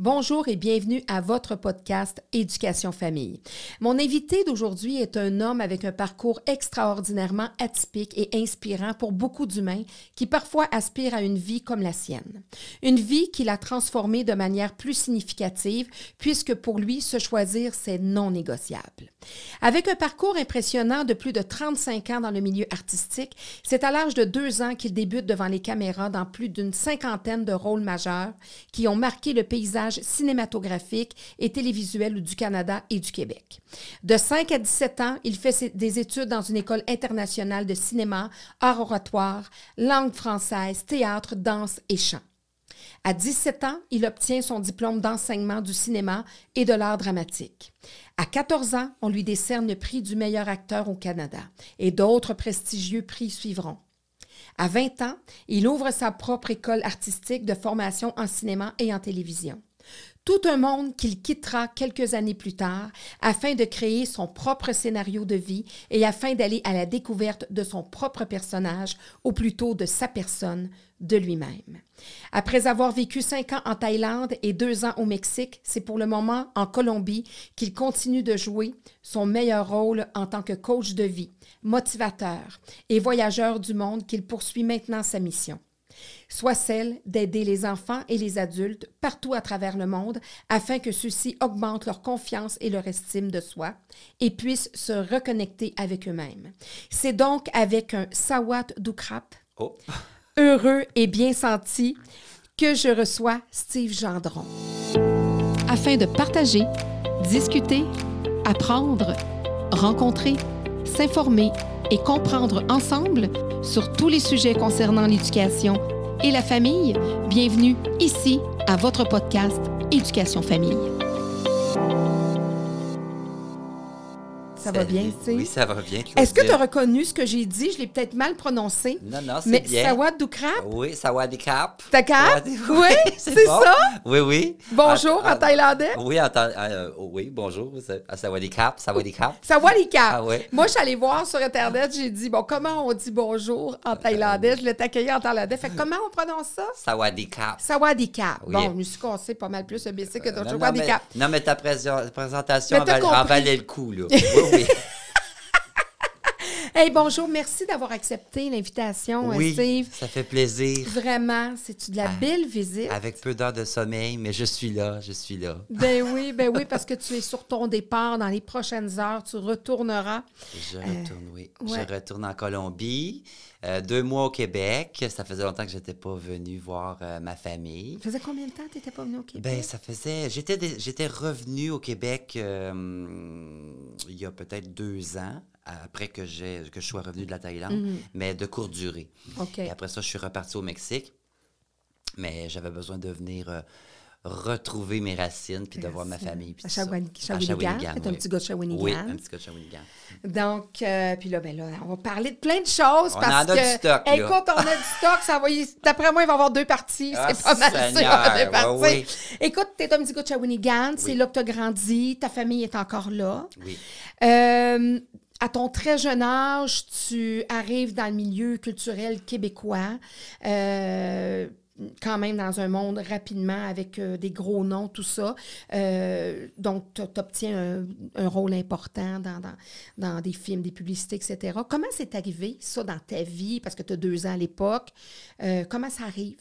Bonjour et bienvenue à votre podcast Éducation Famille. Mon invité d'aujourd'hui est un homme avec un parcours extraordinairement atypique et inspirant pour beaucoup d'humains qui parfois aspirent à une vie comme la sienne. Une vie qu'il a transformée de manière plus significative puisque pour lui, se choisir, c'est non négociable. Avec un parcours impressionnant de plus de 35 ans dans le milieu artistique, c'est à l'âge de deux ans qu'il débute devant les caméras dans plus d'une cinquantaine de rôles majeurs qui ont marqué le paysage cinématographique et télévisuel du Canada et du Québec. De 5 à 17 ans, il fait des études dans une école internationale de cinéma, art oratoire, langue française, théâtre, danse et chant. À 17 ans, il obtient son diplôme d'enseignement du cinéma et de l'art dramatique. À 14 ans, on lui décerne le prix du meilleur acteur au Canada et d'autres prestigieux prix suivront. À 20 ans, il ouvre sa propre école artistique de formation en cinéma et en télévision tout un monde qu'il quittera quelques années plus tard afin de créer son propre scénario de vie et afin d'aller à la découverte de son propre personnage, ou plutôt de sa personne, de lui-même. Après avoir vécu cinq ans en Thaïlande et deux ans au Mexique, c'est pour le moment en Colombie qu'il continue de jouer son meilleur rôle en tant que coach de vie, motivateur et voyageur du monde qu'il poursuit maintenant sa mission soit celle d'aider les enfants et les adultes partout à travers le monde afin que ceux-ci augmentent leur confiance et leur estime de soi et puissent se reconnecter avec eux-mêmes. C'est donc avec un Sawat Dukrap, oh. heureux et bien senti, que je reçois Steve Gendron. Afin de partager, discuter, apprendre, rencontrer, s'informer et comprendre ensemble sur tous les sujets concernant l'éducation et la famille, bienvenue ici à votre podcast Éducation Famille. Ça va bien, tu sais? Oui, ça va bien. Est-ce que tu as reconnu ce que j'ai dit? Je l'ai peut-être mal prononcé. Non, non, c'est bien. Mais Sawad Dukrap? Oui, Sawad Dukrap. T'as cap? Oui, c'est ça? Oui, oui. Bonjour en thaïlandais? Oui, en euh, oui, bonjour. À Sawadikap, Sawadikap. Sawadikap. Ah, oui. Moi, je suis allée voir sur Internet, j'ai dit, bon, comment on dit bonjour en thaïlandais? Je l'ai accueilli en thaïlandais. Fait comment on prononce ça? Sawadikap. Sawadikap. Oui. Bon, je me suis cassé pas mal plus le BC que d'autres. Sawadikap. Non, mais ta présentation en valait le coup, là. Oui, oui. Hey, bonjour, merci d'avoir accepté l'invitation, oui, Steve. Ça fait plaisir. Vraiment, c'est de la ah, belle visite? Avec peu d'heures de sommeil, mais je suis là, je suis là. Ben oui, ben oui, parce que tu es sur ton départ dans les prochaines heures, tu retourneras. Je euh, retourne, oui. Je retourne en Colombie. Euh, deux mois au Québec. Ça faisait longtemps que je n'étais pas venu voir euh, ma famille. Ça faisait combien de temps que tu n'étais pas venu au Québec? Ben, ça faisait. J'étais, j'étais revenu au Québec il y a peut-être deux ans après que, j'ai, que je sois revenu de la Thaïlande, mhm. mais de courte durée. Et après ça, je suis reparti au Mexique, mais j'avais besoin de venir euh, retrouver mes racines puis de voir ma famille. Puis à Shawinigan. un petit gars de Shawinigan. Oui, un petit gars de Shawinigan. Donc, euh, puis là, ben là, on va parler de plein de choses on parce en a que. Du stock, écoute, on a du stock. Ça va, d'après moi, il va y avoir deux parties. Ah, c'est pas mal Seigneur, deux parties. Oui. Écoute, t'es un petit gars de Shawinigan. C'est là que tu as grandi. Ta famille est encore là. Oui. Euh, à ton très jeune âge, tu arrives dans le milieu culturel québécois, euh, quand même dans un monde rapidement avec euh, des gros noms, tout ça. Euh, donc, tu obtiens un, rôle important dans, dans, des films, des publicités, etc. Comment c'est arrivé, ça, dans ta vie, parce que tu as deux ans à l'époque? comment ça arrive?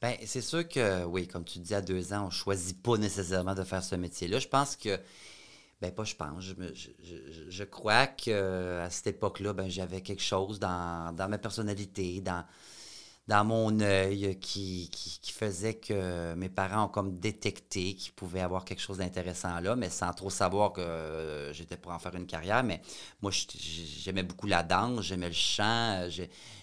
Bien, c'est sûr que, oui, comme tu dis, à deux ans, on ne choisit pas nécessairement de faire ce métier-là. Je pense que ben pas je pense. Je, je, je, crois qu'à cette époque-là, ben, j'avais quelque chose dans, dans, ma personnalité, dans, dans mon œil qui, qui, faisait que mes parents ont comme détecté qu'il pouvait avoir quelque chose d'intéressant là, mais sans trop savoir que j'étais pour en faire une carrière. Mais moi, j'aimais beaucoup la danse, j'aimais le chant.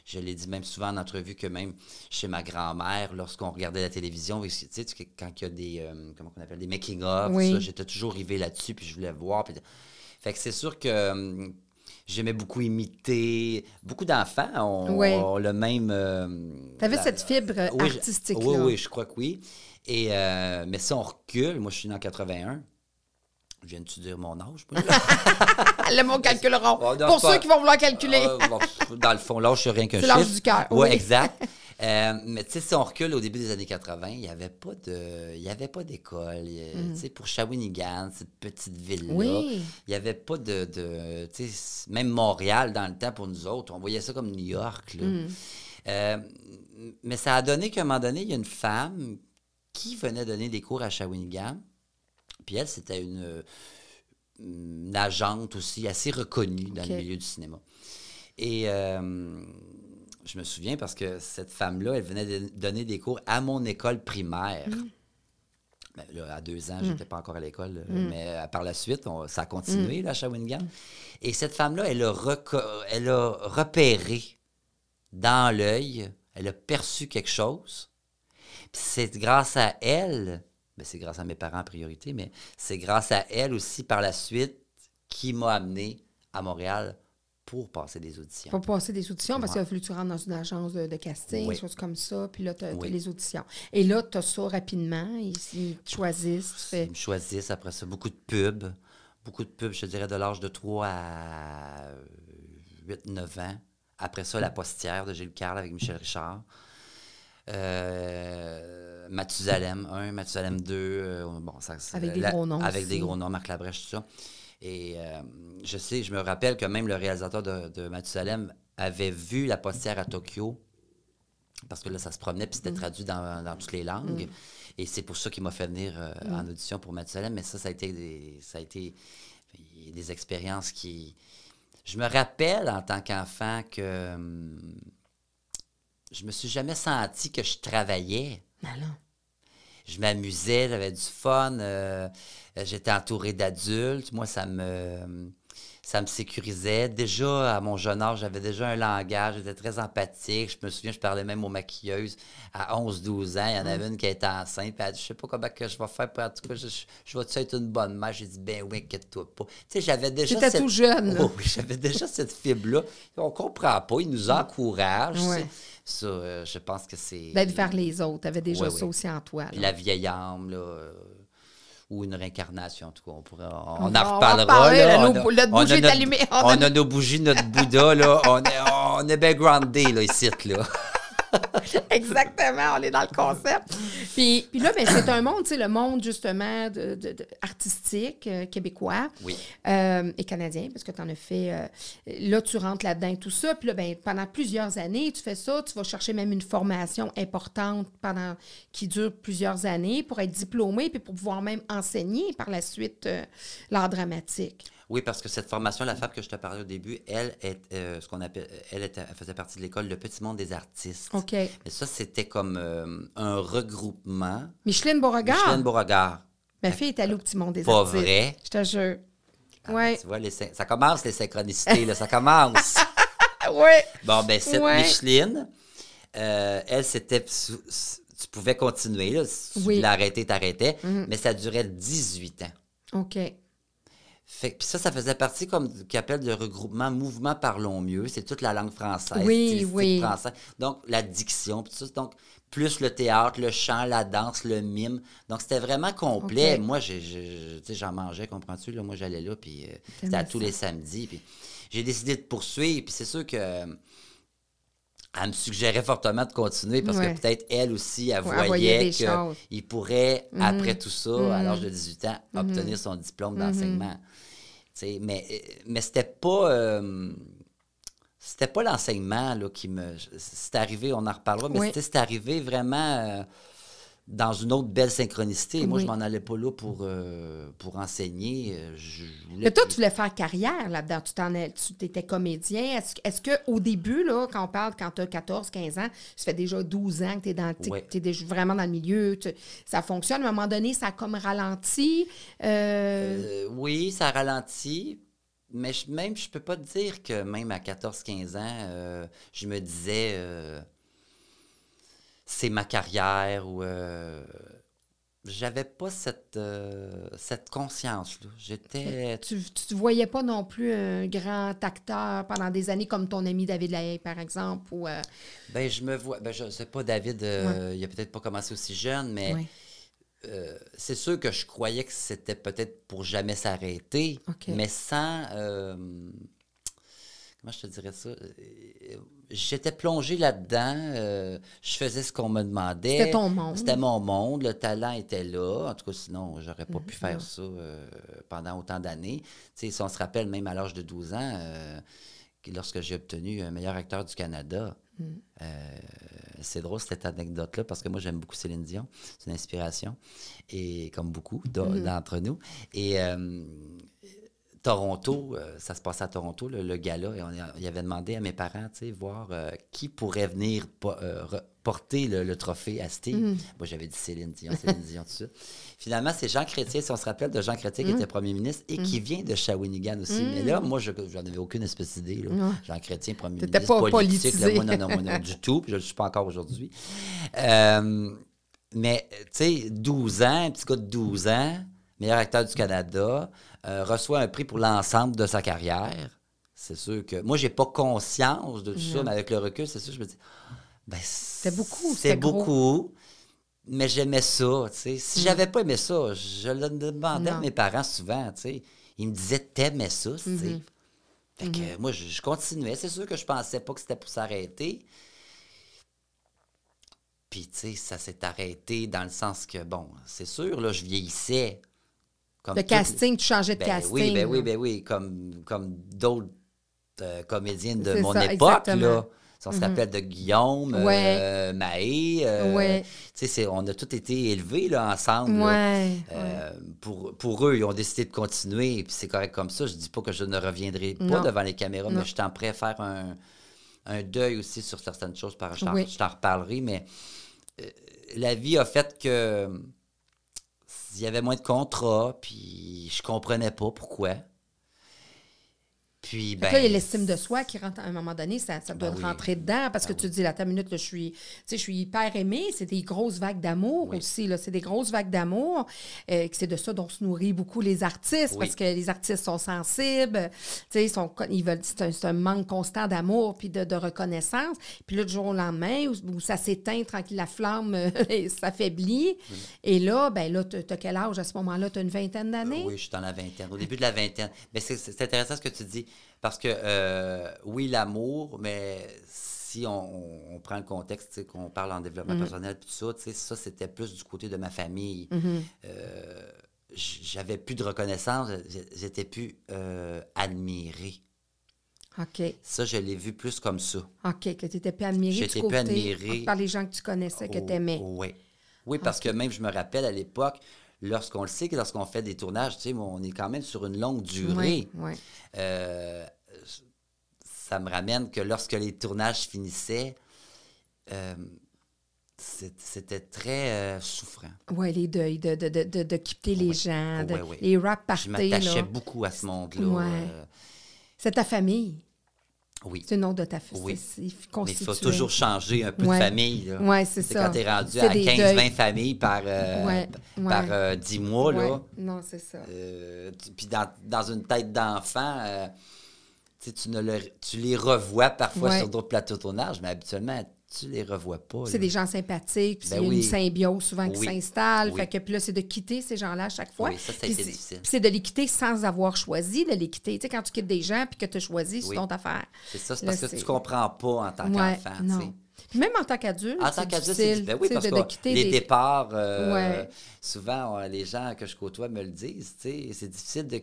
Je l'ai dit même souvent en entrevue que même chez ma grand-mère, lorsqu'on regardait la télévision, tu sais, quand il y a des, euh, comment on appelle, des making-of, j'étais toujours arrivé là-dessus, puis je voulais voir. Fait que c'est sûr que euh, j'aimais beaucoup imiter. Beaucoup d'enfants ont, le même... Euh, tu avais cette fibre artistique-là. Oui, oui, je crois que oui. Et, mais si on recule, moi je suis né en 81, Viens-tu dire mon âge? le mot calculeront. Pour ceux qui vont vouloir calculer. Ah, dans le fond, l'âge, c'est rien qu'un chiffre. L'âge du cœur. Oui, exact. Euh, mais tu sais, si on recule au début des années 80, il n'y avait pas de, il y avait pas d'école. Mm. Tu sais, pour Shawinigan, cette petite ville-là, Oui. il n'y avait pas de, de tu sais, même Montréal dans le temps pour nous autres, on voyait ça comme New York. Là. Mm. Euh, mais ça a donné qu'à un moment donné, il y a une femme qui venait donner des cours à Shawinigan. Elle, c'était une, une agente aussi assez reconnue dans le milieu du cinéma. Et euh, je me souviens parce que cette femme-là, elle venait de donner des cours à mon école primaire. Ben, là, à deux ans, je n'étais pas encore à l'école, euh, mais euh, par la suite, on- ça a continué là, à Shawinigan. Et cette femme-là, elle, a reco- elle a repéré dans l'œil, elle a perçu quelque chose. Puis c'est grâce à elle, ben c'est grâce à mes parents en priorité, mais c'est grâce à elle aussi par la suite qui m'a amené à Montréal pour passer des auditions. Pour passer des auditions, parce qu'il a fallu que tu rentres dans une agence de, de casting, Oui. des choses comme ça, puis là, tu as, Oui. les auditions. Et là, tu as ça rapidement, ils, ils te choisissent, tu fais... Ils me choisissent après ça. Beaucoup de pubs. Beaucoup de pubs, je te dirais, de l'âge de 3 à 8-9 ans. Après ça, La Postière de Gilles Carle avec Michel Richard. Euh, Mathusalem 1, Mathusalem 2. euh, bon, ça, Avec des gros noms Avec aussi. des gros noms, Marc Labrèche, tout ça. Et euh, je sais, je me rappelle que même le réalisateur de, de Mathusalem avait vu La Postière à Tokyo parce que là, ça se promenait, puis Mm. c'était traduit dans, dans toutes les langues. Et c'est pour ça qu'il m'a fait venir euh, Mm. en audition pour Mathusalem. Mais ça, ça a été des, ça a été des expériences qui... Je me rappelle, en tant qu'enfant, que hum, je me suis jamais senti que je travaillais. Alors, Je m'amusais, j'avais du fun, euh, j'étais entouré d'adultes. Moi, ça me, ça me sécurisait. Déjà, à mon jeune âge, j'avais déjà un langage, j'étais très empathique. Je me souviens, je parlais même aux maquilleuses à 11-12 ans. Il y en avait une qui était enceinte, puis elle a dit, je sais pas comment que je vais faire, puis en tout cas, je, vais-tu être une bonne mère? J'ai dit, ben oui, inquiète-toi pas. Tu sais, j'avais déjà J'étais cette... tout jeune, là. Oh oui, j'avais déjà cette fibre-là. On comprend pas, il nous encourage. Ouais. Ça, euh, je pense que c'est... d'être vers les autres, tu avais déjà Ouais, ça ouais. aussi en toi. là. Puis la vieille âme, là, euh, ou une réincarnation, en tout cas, on pourrait, on, On en on va reparlera. parler, là. nos notre bougie est allumée. On a nos bougies, notre Bouddha, là. On est, on est bien groundé, là, ici, là. Exactement, on est dans le concept. Puis, puis là, ben, c'est un monde, tu sais, le monde justement de, de- de- artistique euh, québécois Oui. euh, et canadien, parce que tu en as fait. euh, là, tu rentres là-dedans et tout ça. Puis là, ben, pendant plusieurs années, tu fais ça. Tu vas chercher même une formation importante pendant qui dure plusieurs années pour être diplômé puis pour pouvoir même enseigner par la suite l'art dramatique. Oui, parce que cette formation, la femme que je te parlais au début, elle, est, euh, ce qu'on appelle, elle, était- elle faisait partie de l'école Le Petit Monde des artistes. OK. Mais ça, c'était comme euh, un regroupement. Micheline Beauregard. Micheline Beauregard. Ma fille est allée au petit monde des Pas artistes. vrai? Je te jure. Ah, Ouais. Tu vois, les ça commence, les synchronicités, là, ça commence. Ouais. Bon, ben, cette Ouais. Micheline, euh, elle, c'était. Tu pouvais continuer, là. Si tu Oui. Voulais arrêter, t'arrêtais. Mais ça durait 18 ans. OK. Fait, puis ça, ça faisait partie comme qu'ils appellent le regroupement Mouvement Parlons Mieux. C'est toute la langue française. Oui, oui. français. Donc, la diction, puis tout ça. Donc, plus le théâtre, le chant, la danse, le mime. Donc, c'était vraiment complet. Moi, j'en mangeais, comprends-tu? Là, moi, j'allais là, puis euh, c'était à tous les samedis. Puis j'ai décidé de poursuivre. Puis c'est sûr que... euh, Elle me suggérait fortement de continuer parce Ouais. que peut-être elle aussi, elle Ouais, voyait. Mhm. qu'il pourrait, après tout ça, à l'âge de 18 ans, obtenir son diplôme Mhm. d'enseignement. Mais, euh, mais c'était pas. euh, c'était pas l'enseignement qui me. C'est arrivé, on en reparlera, mais Oui. c'était- c'est arrivé vraiment euh, dans une autre belle synchronicité. Moi, je m'en allais pas là pour, euh, pour enseigner. euh, Je voulais Mais toi, tu voulais faire carrière là-dedans. Tu t'en es- tu étais comédien. Est-ce est-ce qu'au début, là, quand on parle, quand tu as 14, 15 ans, ça fait déjà 12 ans que tu es, dans, t'es- Ouais. t'es déjà vraiment dans le milieu, tu- ça fonctionne. À un moment donné, ça a comme ralenti. Euh, Euh, oui, ça ralentit. Mais je- même, je peux pas te dire que même à 14-15 ans, je me disais c'est ma carrière ou euh, j'avais pas cette, euh, cette conscience-là. J'étais. tu ne voyais pas non plus un grand acteur pendant des années comme ton ami David Lahaye, par exemple. Ou, euh, Ben, je me vois. Ben, je sais pas, David, euh, il a peut-être pas commencé aussi jeune, mais ouais. c'est sûr que je croyais que c'était peut-être pour jamais s'arrêter, mais sans. Euh, comment je te dirais ça? Euh, J'étais plongé là-dedans. euh, je faisais ce qu'on me demandait. C'était ton monde. C'était mon monde. Le talent était là. En tout cas, sinon, j'aurais pas pu Mhm. faire ça euh, pendant autant d'années. Tu sais, si on se rappelle, même à l'âge de 12 ans, euh, que lorsque j'ai obtenu un meilleur acteur du Canada, euh, c'est drôle cette anecdote-là parce que moi, j'aime beaucoup Céline Dion. C'est une inspiration. Et comme beaucoup Mhm. d'entre nous. Et. Toronto, euh, ça se passait à Toronto, le, le gala, et on y avait demandé à mes parents, tu sais, voir euh, qui pourrait venir po- euh, porter le, le trophée à Steve. Mhm. Moi, j'avais dit Céline Dion, Céline Dion tout de suite. Finalement, c'est Jean Chrétien, si on se rappelle de Jean Chrétien, qui était premier ministre et qui vient de Shawinigan aussi. Mais là, moi, je n'en avais aucune espèce d'idée. Jean Chrétien, premier ministre, pas politique. là, moi, non, non, moi, non, du tout. puis je ne le suis pas encore aujourd'hui. Euh, mais, tu sais, 12 ans, un petit gars de 12 ans, meilleur acteur du Canada, euh, reçoit un prix pour l'ensemble de sa carrière. C'est sûr que. Moi, j'ai pas conscience de tout ça, mais avec le recul, c'est sûr, je me dis. Ben, C'était beaucoup, C'est beaucoup. Mais j'aimais ça, tu sais. Si j'avais pas aimé ça, je le demandais à Mm. Mes parents souvent, tu sais. Ils me disaient, t'aimais ça, tu sais. Mhm. Fait que moi, je, je continuais. C'est sûr que je pensais pas que c'était pour s'arrêter. Puis, tu sais, ça s'est arrêté dans le sens que, bon, c'est sûr, là, je vieillissais. Comme Le toutes- casting, tu changeais de ben casting. oui, ben oui, là. ben oui, comme, comme d'autres euh, comédiens de mon ça, époque, exactement. là. Si on se rappelle de Guillaume, Ouais. euh, euh, Ouais. c'est- on a tous été élevés là, ensemble. Ouais. Euh, pour, pour eux, ils ont décidé de continuer, puis c'est correct comme ça. Je dis pas que je ne reviendrai pas Non. devant les caméras, Non. mais je t'en prêt à faire un, un deuil aussi sur certaines choses. Par, je t'en Oui. reparlerai, mais euh, la vie a fait que euh, il y avait moins de contrats, puis je comprenais pas pourquoi. Puis, ben. là, il y a l'estime de soi qui rentre à un moment donné, ça, ça doit Ben oui. rentrer dedans parce que Ben tu dis, là, ta minute, là, je suis, tu sais, je suis hyper aimée. C'est des grosses vagues d'amour Oui. aussi, là. C'est des grosses vagues d'amour. euh, c'est de ça dont se nourrit beaucoup les artistes parce que les artistes sont sensibles. Tu sais, ils sont, ils veulent, c'est un, manque constant d'amour puis de, de reconnaissance. Puis là, du jour au lendemain, où, où ça s'éteint tranquille, la flamme euh, s'affaiblit. Et là, ben là, tu as quel âge à ce moment-là? Tu as une vingtaine d'années? Oui, je suis dans la vingtaine, au début de la vingtaine. Mais c'est- c'est intéressant ce que tu dis, parce que euh, oui, l'amour, mais si on, on prend le contexte, qu'on parle en développement Mm-hmm. personnel, tout ça, tu sais, ça, c'était plus du côté de ma famille. Mm-hmm. Euh, J'avais plus de reconnaissance, j'étais plus euh, admiré. OK. Ça, je l'ai vu plus comme ça. OK, que tu étais plus admiré du J'étais côté plus admiré. par les gens que tu connaissais, que Oh, tu aimais. Oui. Oui, parce que même, je me rappelle à l'époque, lorsqu'on le sait que lorsqu'on fait des tournages, tu sais, on est quand même sur une longue durée. Oui, oui. Euh, ça me ramène que lorsque les tournages finissaient, euh, c'était très euh, souffrant. Oui, les deuils, de, de, de, quitter les Ouais. gens, de- Ouais, ouais. les rap Je parties. m'attachais là. beaucoup à ce monde-là. C'est ta famille. Oui. C'est le nom de ta famille. Oui. Mais il faut toujours changer un peu Ouais. de famille. Ouais, c'est ça. quand tu es rendu à des 15-20 deuils. familles par, euh, Ouais, par ouais. euh, 10 mois. Ouais. Là. Non, c'est ça. Euh, puis dans, dans une tête d'enfant, tu tu, ne le- tu les revois parfois sur d'autres plateaux de tournage, mais habituellement, tu les revois pas. C'est des gens sympathiques, puis Ben il y a oui. une symbiose souvent qui Oui. s'installe. Oui. Fait que puis là, c'est de quitter ces gens-là à chaque fois. Oui, ça, ça a Puis été c'est- difficile. puis c'est de les quitter sans avoir choisi de les quitter. Tu sais, quand tu quittes des gens puis que tu as choisi, c'est ton affaire. C'est ça, c'est Là, parce que tu comprends pas en tant Ouais, qu'enfant. Même en tant qu'adulte, En c'est tant qu'adulte, c'est difficile, difficile. Ben oui, parce de, que de quitter les des... départs, euh, Ouais. souvent, les gens que je côtoie me le disent. C'est difficile de.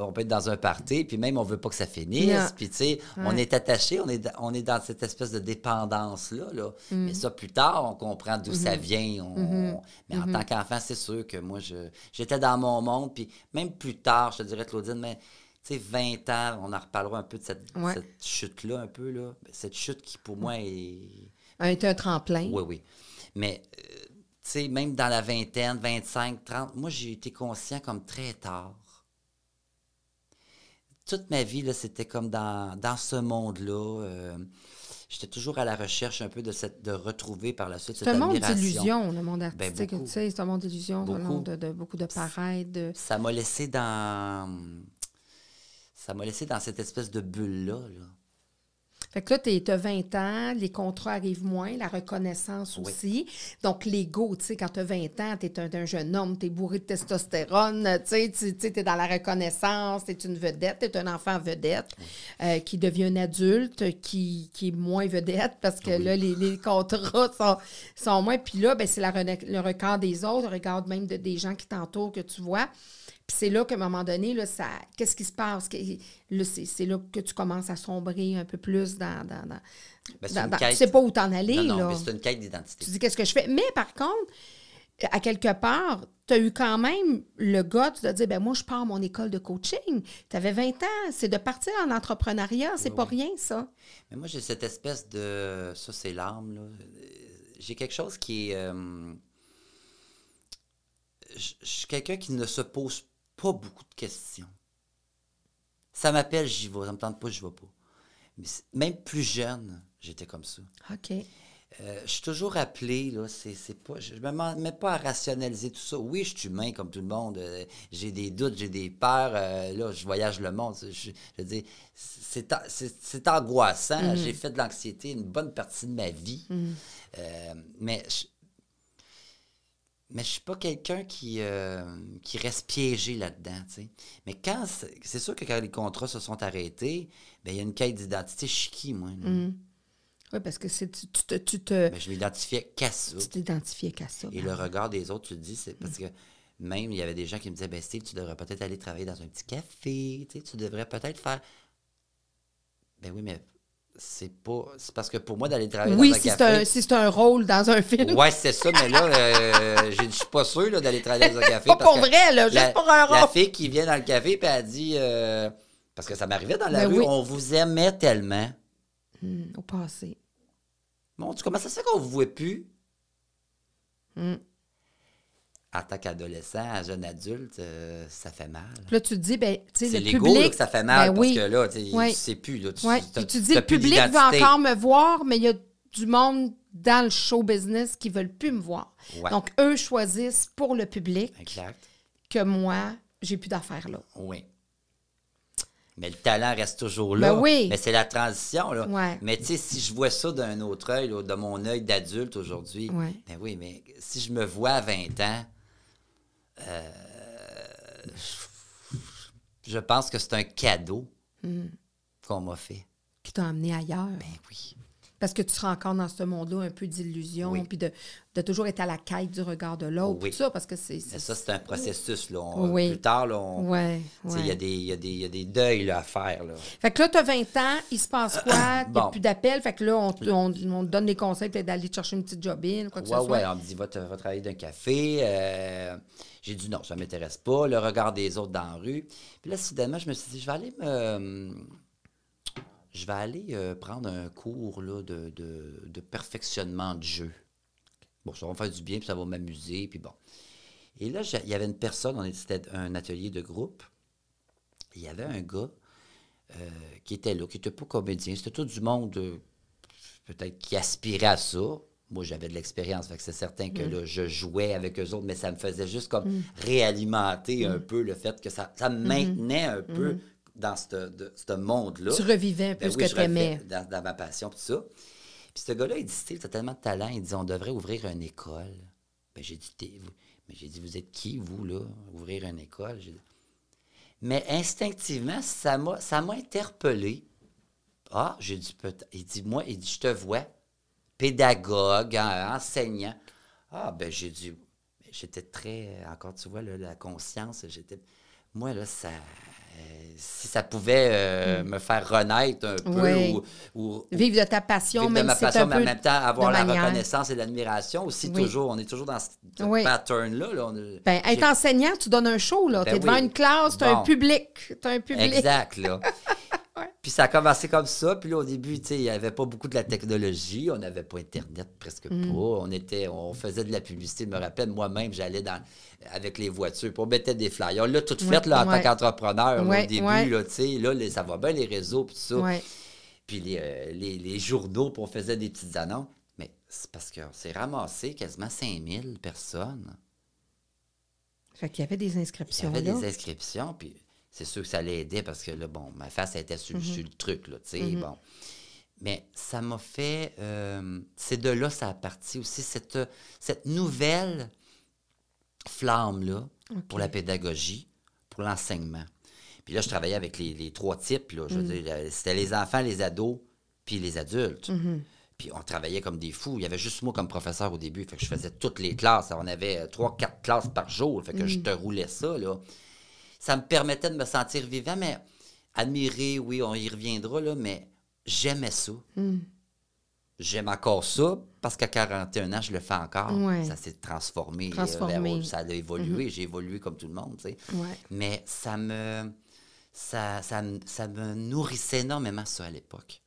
On peut être dans un party, puis même on veut pas que ça finisse. Puis, on est attaché, on est, dans- on est dans cette espèce de dépendance-là. Là. Mm. Mais ça, plus tard, on comprend d'où Mm-hmm. ça vient. on- Mais en tant qu'enfant, c'est sûr que moi, je j'étais dans mon monde. Puis même plus tard, je te dirais, Claudine, mais. Tu sais, 20 ans, on en reparlera un peu de cette, Ouais. cette chute-là, un peu, là. Cette chute qui, pour moi, est, Un, été un tremplin. oui, oui. Mais, euh, tu sais, même dans la vingtaine, 25, 30, moi, j'ai été conscient comme très tard. Toute ma vie, là, c'était comme dans, dans ce monde-là. euh, J'étais toujours à la recherche un peu de, cette, de retrouver par la suite C'est cette un monde admiration. d'illusion, le monde artistique. beaucoup. tu sais, c'est un monde d'illusion, c'est un monde de, de- beaucoup de paraître. De... Ça m'a laissé dans... Ça m'a laissé dans cette espèce de bulle-là. là. Fait que là, tu as 20 ans, les contrats arrivent moins, la reconnaissance Oui. aussi. Donc, l'ego, tu sais, quand tu as 20 ans, tu es un, un jeune homme, tu es bourré de testostérone, tu sais, tu es dans la reconnaissance, tu es une vedette, tu es un enfant vedette euh, qui devient un adulte, qui, qui est moins vedette parce que là, les, les contrats sont, sont moins. Puis là, ben, c'est le regard des autres, le regard même de, des gens qui t'entourent que tu vois. Puis c'est là qu'à un moment donné, là, ça, qu'est-ce qui se passe? C'est, c'est là que tu commences à sombrer un peu plus dans. Dans, dans, Ben, tu sais pas où t'en aller, Non, non, là. mais c'est une quête d'identité. Tu dis qu'est-ce que je fais? Mais par contre, à quelque part, tu as eu quand même le gars de dire ben moi, je pars mon école de coaching. Tu avais 20 ans. C'est de partir en entrepreneuriat. C'est Oui, pas oui. rien, ça. Mais moi, j'ai cette espèce de. Ça, c'est l'âme, là. J'ai quelque chose qui est. euh, Je suis quelqu'un qui ne se pose pas beaucoup de questions. Ça m'appelle, j'y vais. Ça me tente pas, je vais pas. Mais même plus jeune, j'étais comme ça. OK. Euh, je suis toujours appelé, là, c'est pas, je ne me mets pas à rationaliser tout ça. Oui, je suis humain comme tout le monde. euh, j'ai des doutes, j'ai des peurs. euh, là, je voyage le monde. Je, je veux dire, c'est c'est- angoissant. J'ai fait de l'anxiété une bonne partie de ma vie. Euh, mais je, mais je suis pas quelqu'un qui, euh, qui reste piégé là-dedans, tu sais. Mais quand, c'est sûr que quand les contrats se sont arrêtés, ben il y a une quête d'identité. Je suis qui, moi? là? Oui, parce que c'est, tu, tu te, tu, te- Ben, je m'identifiais qu'à ça. tu t'identifiais qu'à ça. Et ben le regard des autres, tu te dis, c'est parce que même il y avait des gens qui me disaient, ben Steve, tu devrais peut-être aller travailler dans un petit café, tu devrais peut-être faire. Ben oui, mais c'est pas. C'est parce que pour moi, d'aller travailler Oui, dans un si café. un, si c'est un rôle dans un film. Ouais, c'est ça, mais là, euh, je suis pas sûr d'aller travailler dans un café. Pas parce pour que vrai, là, juste la, pour un La rôle. fille qui vient dans le café, puis elle dit. euh, parce que ça m'arrivait dans la Ben rue, oui. on vous aimait tellement. Hmm, au passé. Bon, tu comment ça se fait qu'on vous voit plus? Hmm. En tant qu'adolescent, jeune adulte, euh, ça fait mal. Là, tu te dis, ben, tu sais, C'est le public. là, que ça fait mal Ben parce oui. que là, Ouais. tu sais plus. Là, tu, Puis tu dis, le public veut encore me voir, mais il y a du monde dans le show business qui veulent plus me voir. Ouais. Donc, eux choisissent pour le public Exact. que moi, j'ai plus d'affaires là. Oui. Mais le talent reste toujours là. Ben oui. Mais c'est la transition. Là. Ouais. Mais tu sais, si je vois ça d'un autre œil, là, de mon œil d'adulte aujourd'hui, Ouais. ben oui, mais si je me vois à 20 ans, euh, je pense que c'est un cadeau Hmm. qu'on m'a fait. Qui t'a emmené ailleurs. Ben oui. Parce que tu seras encore dans ce monde-là un peu d'illusion, Oui. puis de, de toujours être à la quête du regard de l'autre. Oui. Tout ça, parce que c'est. Ça, c'est un processus. Là. On- Oui. Plus tard, là, on- Ouais, il y, a des- il y, a des- il y a des deuils là, à faire. Là. Fait que là, tu as 20 ans, il se passe quoi? Il n'y a plus d'appel. Fait que là, on, te- on- on te donne des conseils peut-être d'aller chercher une petite jobine, quoi que Ouais, ce soit? ouais, on me dit, va, te- va travailler d'un café. Euh, j'ai dit non, ça ne m'intéresse pas. Le regard des autres dans la rue. Puis là, soudainement, je me suis dit, je vais aller me. Je vais aller euh, prendre un cours là, de, de- perfectionnement de jeu. Bon, ça va me faire du bien, puis ça va m'amuser, puis bon. Et là, il y avait une personne, on était un atelier de groupe. Il y avait un gars euh, qui était là, qui n'était pas comédien. C'était tout du monde euh, peut-être qui aspirait à ça. Moi, j'avais de l'expérience, fait que c'est certain que là, je jouais avec eux autres, mais ça me faisait juste comme réalimenter un peu le fait que ça, ça me maintenait un peu dans ce de- ce monde-là. Tu revivais un peu Ben ce oui, que tu aimais. dans, dans ma passion, tout ça. Puis ce gars-là, il dit, Steve, t'as tellement de talent, il dit, on devrait ouvrir une école. Ben, j'ai dit, vous- mais j'ai dit, vous êtes qui, vous, là, ouvrir une école? Dit- Mais instinctivement, ça m'a, ça m'a interpellé. Ah, j'ai dit, peut-être. Il dit, moi, il dit, je te vois, pédagogue, hein, enseignant. Ah, ben, j'ai dit, j'étais très, encore, tu vois, là, la conscience, j'étais, moi, là, ça, euh, si ça pouvait euh, me faire renaître un peu Mm. Oui. ou, ou- Vivre de ta passion, vivre de même ma si c'est passion, un mais en même temps avoir de la manière. reconnaissance et l'admiration aussi, Oui. toujours. On est toujours dans ce ce Oui. pattern-là. là. Ben, être enseignant, tu donnes un show, là. Ben tu es devant une classe, tu as un public. Tu un public. Exact, là. Puis ça a commencé comme ça. Puis là, au début, tu sais, il n'y avait pas beaucoup de la technologie. On n'avait pas Internet, presque Mm. pas. On, était, on faisait de la publicité. Je me rappelle, moi-même, j'allais dans avec les voitures. Puis on mettait des flyers. L'a tout fait là, en ouais. tant qu'entrepreneur là, Ouais, au début. ouais. Là, tu sais, là, les- ça va bien, les réseaux, puis tout ça. Puis les, euh, les, les journaux, puis on faisait des petites annonces. Mais c'est parce qu'on s'est ramassé quasiment 5000 personnes. Fait qu'il y avait des Il y inscriptions. avait là. des inscriptions, puis c'est sûr que ça l'aidait parce que là, bon, ma face était sur, Mhm. sur le truc, là, tu sais, bon. Mais ça m'a fait. euh, c'est de là ça a parti aussi, cette, cette nouvelle flamme-là pour la pédagogie, pour l'enseignement. Puis là, je travaillais avec les, les trois types. Là, je veux dire, euh, c'était les enfants, les ados, puis les adultes. Puis on travaillait comme des fous. Il y avait juste moi comme professeur au début. Fait que je faisais toutes les classes. On avait euh, trois, quatre classes par jour. Fait que je te roulais ça, là. Ça me permettait de me sentir vivant, mais admirer, oui, on y reviendra, là, mais j'aimais ça. J'aime encore ça parce qu'à 41 ans, je le fais encore. Ouais. Ça s'est transformé. ça a évolué. J'ai évolué comme tout le monde, tu sais. Ouais. Mais ça me, ça, ça, ça me nourrissait énormément, ça, à l'époque.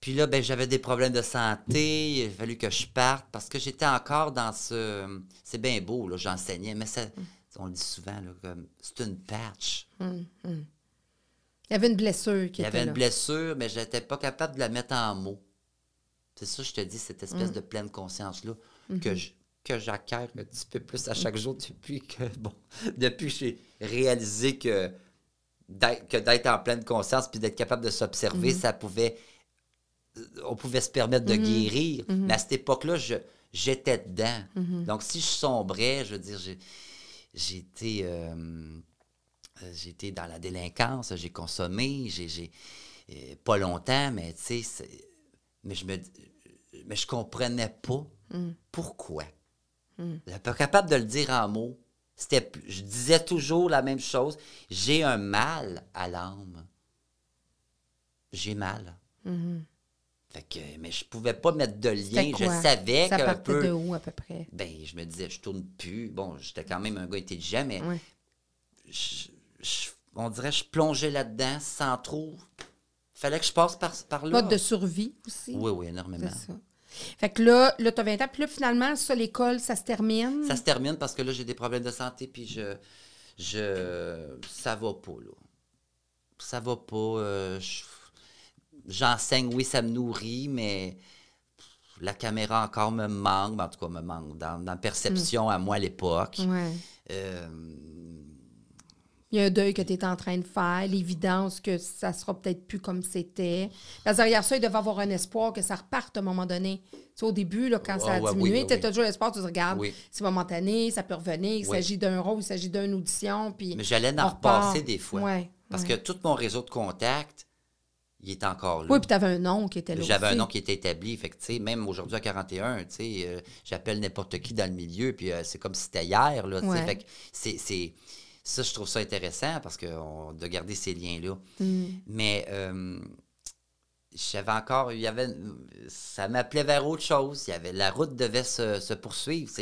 Puis là, ben, j'avais des problèmes de santé. Il a fallu que je parte parce que j'étais encore dans ce... C'est bien beau, là, j'enseignais, mais ça, on le dit souvent, là, comme, c'est une patch. Il y avait une blessure qui Il y avait là. une blessure, mais je n'étais pas capable de la mettre en mots. C'est ça, je te dis, cette Mm. espèce de pleine conscience-là que je- que j'acquiers un petit peu plus à chaque jour depuis que, bon, depuis que j'ai réalisé que d'être, en pleine conscience puis d'être capable de s'observer, Mm-hmm. ça pouvait. On pouvait se permettre de guérir. Mm-hmm. Mais à cette époque-là, j'étais dedans. Donc, si je sombrais, je veux dire, j'ai, j'étais. euh, euh, été dans la délinquance, j'ai consommé, j'ai, euh, pas longtemps, mais tu sais, mais je me, mais je comprenais pas pourquoi. J'étais pas capable de le dire en mots. C'était, je disais toujours la même chose. J'ai un mal à l'âme. J'ai mal. Fait que, mais je pouvais pas mettre de lien. Je savais Ça partait peu. de où, à peu près? Ben, je me disais, je tourne plus. Bon, j'étais quand même un gars intelligent, mais Ouais. je- je- on dirait que je plongeais là-dedans sans trop. Fallait que je passe par, par là. Mode de survie aussi? Oui, oui, énormément. Ça. Fait que là, là tu as 20 ans. Puis là, finalement, ça, l'école, ça se termine? Ça se termine parce que là, j'ai des problèmes de santé, puis je. je ça va pas, là. Ça va pas. euh, je- J'enseigne, oui, ça me nourrit, mais la caméra encore me manque, ben, en tout cas, me manque dans, dans la perception à moi à l'époque. Ouais. Euh, Il y a un deuil que tu es en train de faire, l'évidence que ça sera peut-être plus comme c'était. Parce que derrière ça, il devait avoir un espoir que ça reparte à un moment donné. Tu sais, au début, là, quand ça a ouais, oui, diminué, oui, tu as oui. toujours l'espoir, tu te regardes, Oui. c'est momentané, ça peut revenir, il s'agit d'un rôle, il s'agit d'une audition. Puis mais j'allais en repasser des fois. Ouais, Parce ouais. que tout mon réseau de contacts, il est encore là. Oui, puis tu avais un nom qui était là. J'avais un nom qui était établi. Fait que, même aujourd'hui à 41, tu sais, euh, j'appelle n'importe qui dans le milieu, puis euh, c'est comme si c'était hier, là. Ouais. Fait que c'est, c'est- Ça, je trouve ça intéressant parce que on- de garder ces liens-là. Mm. Mais euh, j'avais encore... Il y avait... Ça m'appelait vers autre chose. Il y avait, la route devait se, se poursuivre.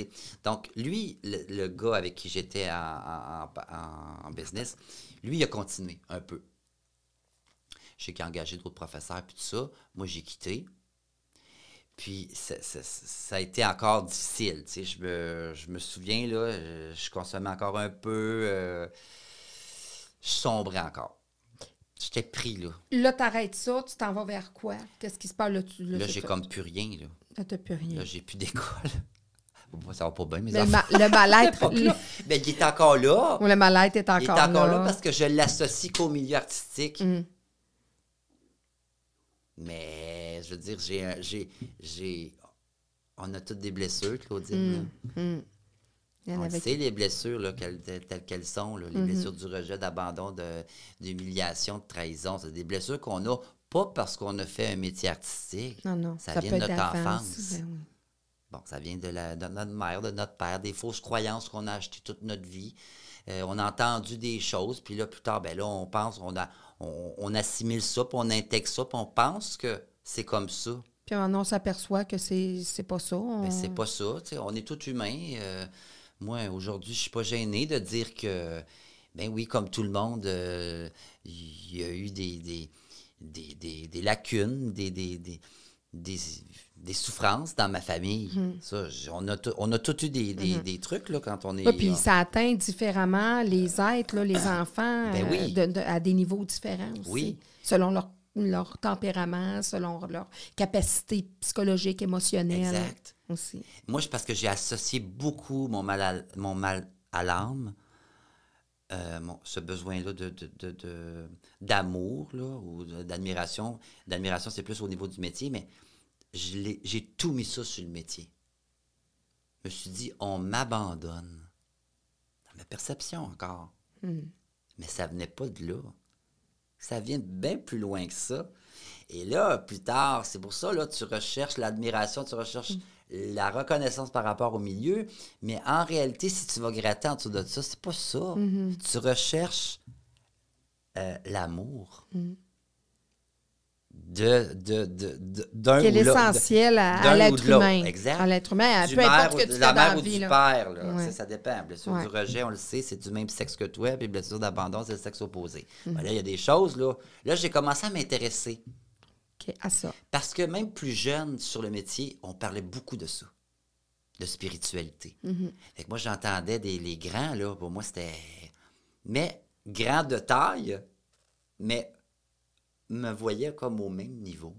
Donc, lui, le, le gars avec qui j'étais en, en- en- en business, lui, il a continué un peu. J'ai engagé d'autres professeurs, puis tout ça. Moi, j'ai quitté. Puis, ça, ça- ça a été encore difficile. Tu sais, je, me, je me souviens, là, euh, je consommais encore un peu. euh, je sombrais encore. J'étais pris, là. Là, tu arrêtes ça, tu t'en vas vers quoi? Qu'est-ce qui se passe là? Tu, Là, c'est j'ai comme plus rien, là. Là, t'as plus rien. Là, j'ai plus d'école. Ça va pas bien, mes Le, enfants. ma- le mal-être. Le, là. Ben, il est encore là. le mal-être est encore, il est encore là. là. parce que je l'associe qu'au milieu artistique. Mm. Mais, je veux dire, j'ai... j'ai, j'ai on a toutes des blessures, Claudine. Mm. Y en On le sait, les blessures là, quelles- telles, qu'elles sont, là, les Mhm. blessures du rejet, d'abandon, de- d'humiliation, de trahison. C'est des blessures qu'on a pas parce qu'on a fait un métier artistique. Non, non. Ça, Ça, vient de notre enfance. ben oui. Bon, ça vient de, la, de notre mère, de notre père, des fausses croyances qu'on a achetées toute notre vie. Euh, on a entendu des choses, puis là, plus tard, ben là, on pense, on, a, on, on assimile ça, puis on intègre ça, puis on pense que c'est comme ça. Puis maintenant, on s'aperçoit que c'est c'est pas ça. on- Mais c'est pas ça, sais, on est tous humains. euh, moi, aujourd'hui, je suis pas gêné de dire que, ben oui, comme tout le monde, euh, il y a eu des, des, des, des- des lacunes, des, des, des, souffrances dans ma famille. Ça, j- on a, tout- on a tous eu des, des, des trucs là, quand on est... Puis ça atteint différemment les êtres, là, les enfants, Ben euh, de- de- à des niveaux différents aussi. Oui. Selon leur, leur tempérament, selon leur capacité psychologique, émotionnelle. Exact. Aussi. Moi, c'est parce que j'ai associé beaucoup mon mal à, mon mal à l'âme euh, ce besoin-là de, de- de- de- d'amour, là, ou de- d'admiration. D'admiration, c'est plus au niveau du métier, mais j'ai tout mis ça sur le métier. Je me suis dit, on m'abandonne. Dans ma perception encore. Mais ça venait pas de là. Ça vient de bien plus loin que ça. Et là, plus tard, c'est pour ça, là, tu recherches l'admiration, tu recherches la reconnaissance par rapport au milieu. Mais en réalité, si tu vas gratter en dessous de ça, c'est pas ça. Tu recherches euh, l'amour. De, de, de- d'un Qui est l'essentiel à, l'être humain. Exact. À l'être humain, à du peu importe ou ce que de tu la fais mère la ou vie. du là. père. Là. Ouais. Ça, ça dépend. Blessure Ouais. du rejet, on le sait, c'est du même sexe que toi. Puis blessure d'abandon, c'est le sexe opposé. Mm. Ben là, il y a des choses. Là, là j'ai commencé à m'intéresser. OK, à ça. Parce que même plus jeune sur le métier, on parlait beaucoup de ça, de spiritualité. Fait que moi, j'entendais des, les grands, là, pour moi, c'était. Mais grands de taille, mais me voyaient comme au même niveau.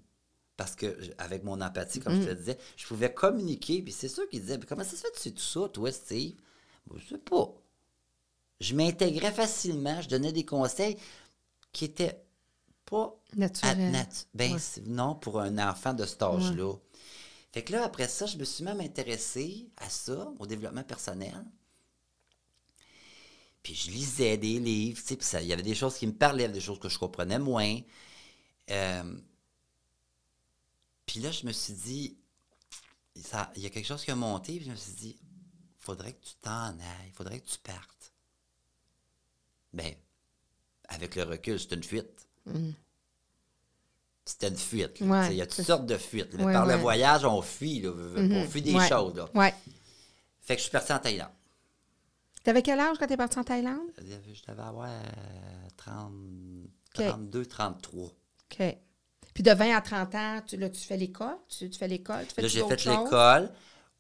Parce que, avec mon empathie, comme je te disais, je pouvais communiquer. Puis c'est sûr qu'ils disaient Comment ça se fait que tu sais tout ça, toi, Steve? Moi, Je sais pas. Je m'intégrais facilement, je donnais des conseils qui étaient pas Naturel. à nat- ben, Ouais. c'est- non, pour un enfant de cet âge-là. Fait que là, après ça, je me suis même intéressée à ça, au développement personnel. Puis je lisais des livres, tu sais, puis ça- il y avait des choses qui me parlaient, des choses que je comprenais moins. Euh, puis là, je me suis dit, ça- il y a quelque chose qui a monté, puis je me suis dit, faudrait que tu t'en ailles, faudrait que tu partes. Ben, avec le recul, c'est une fuite. C'était une fuite. Ouais, il y a toutes sortes de fuites. Ouais, Par ouais. le voyage, on fuit. Là, On fuit des choses. Là. Fait que je suis parti en Thaïlande. T'avais quel âge quand t'es parti en Thaïlande? Je devais avoir euh, 30, Ok. 32, 33. OK. Puis de 20 à 30 ans, tu, là, tu fais l'école? Tu, tu fais l'école? Tu fais Là, j'ai fait l'école.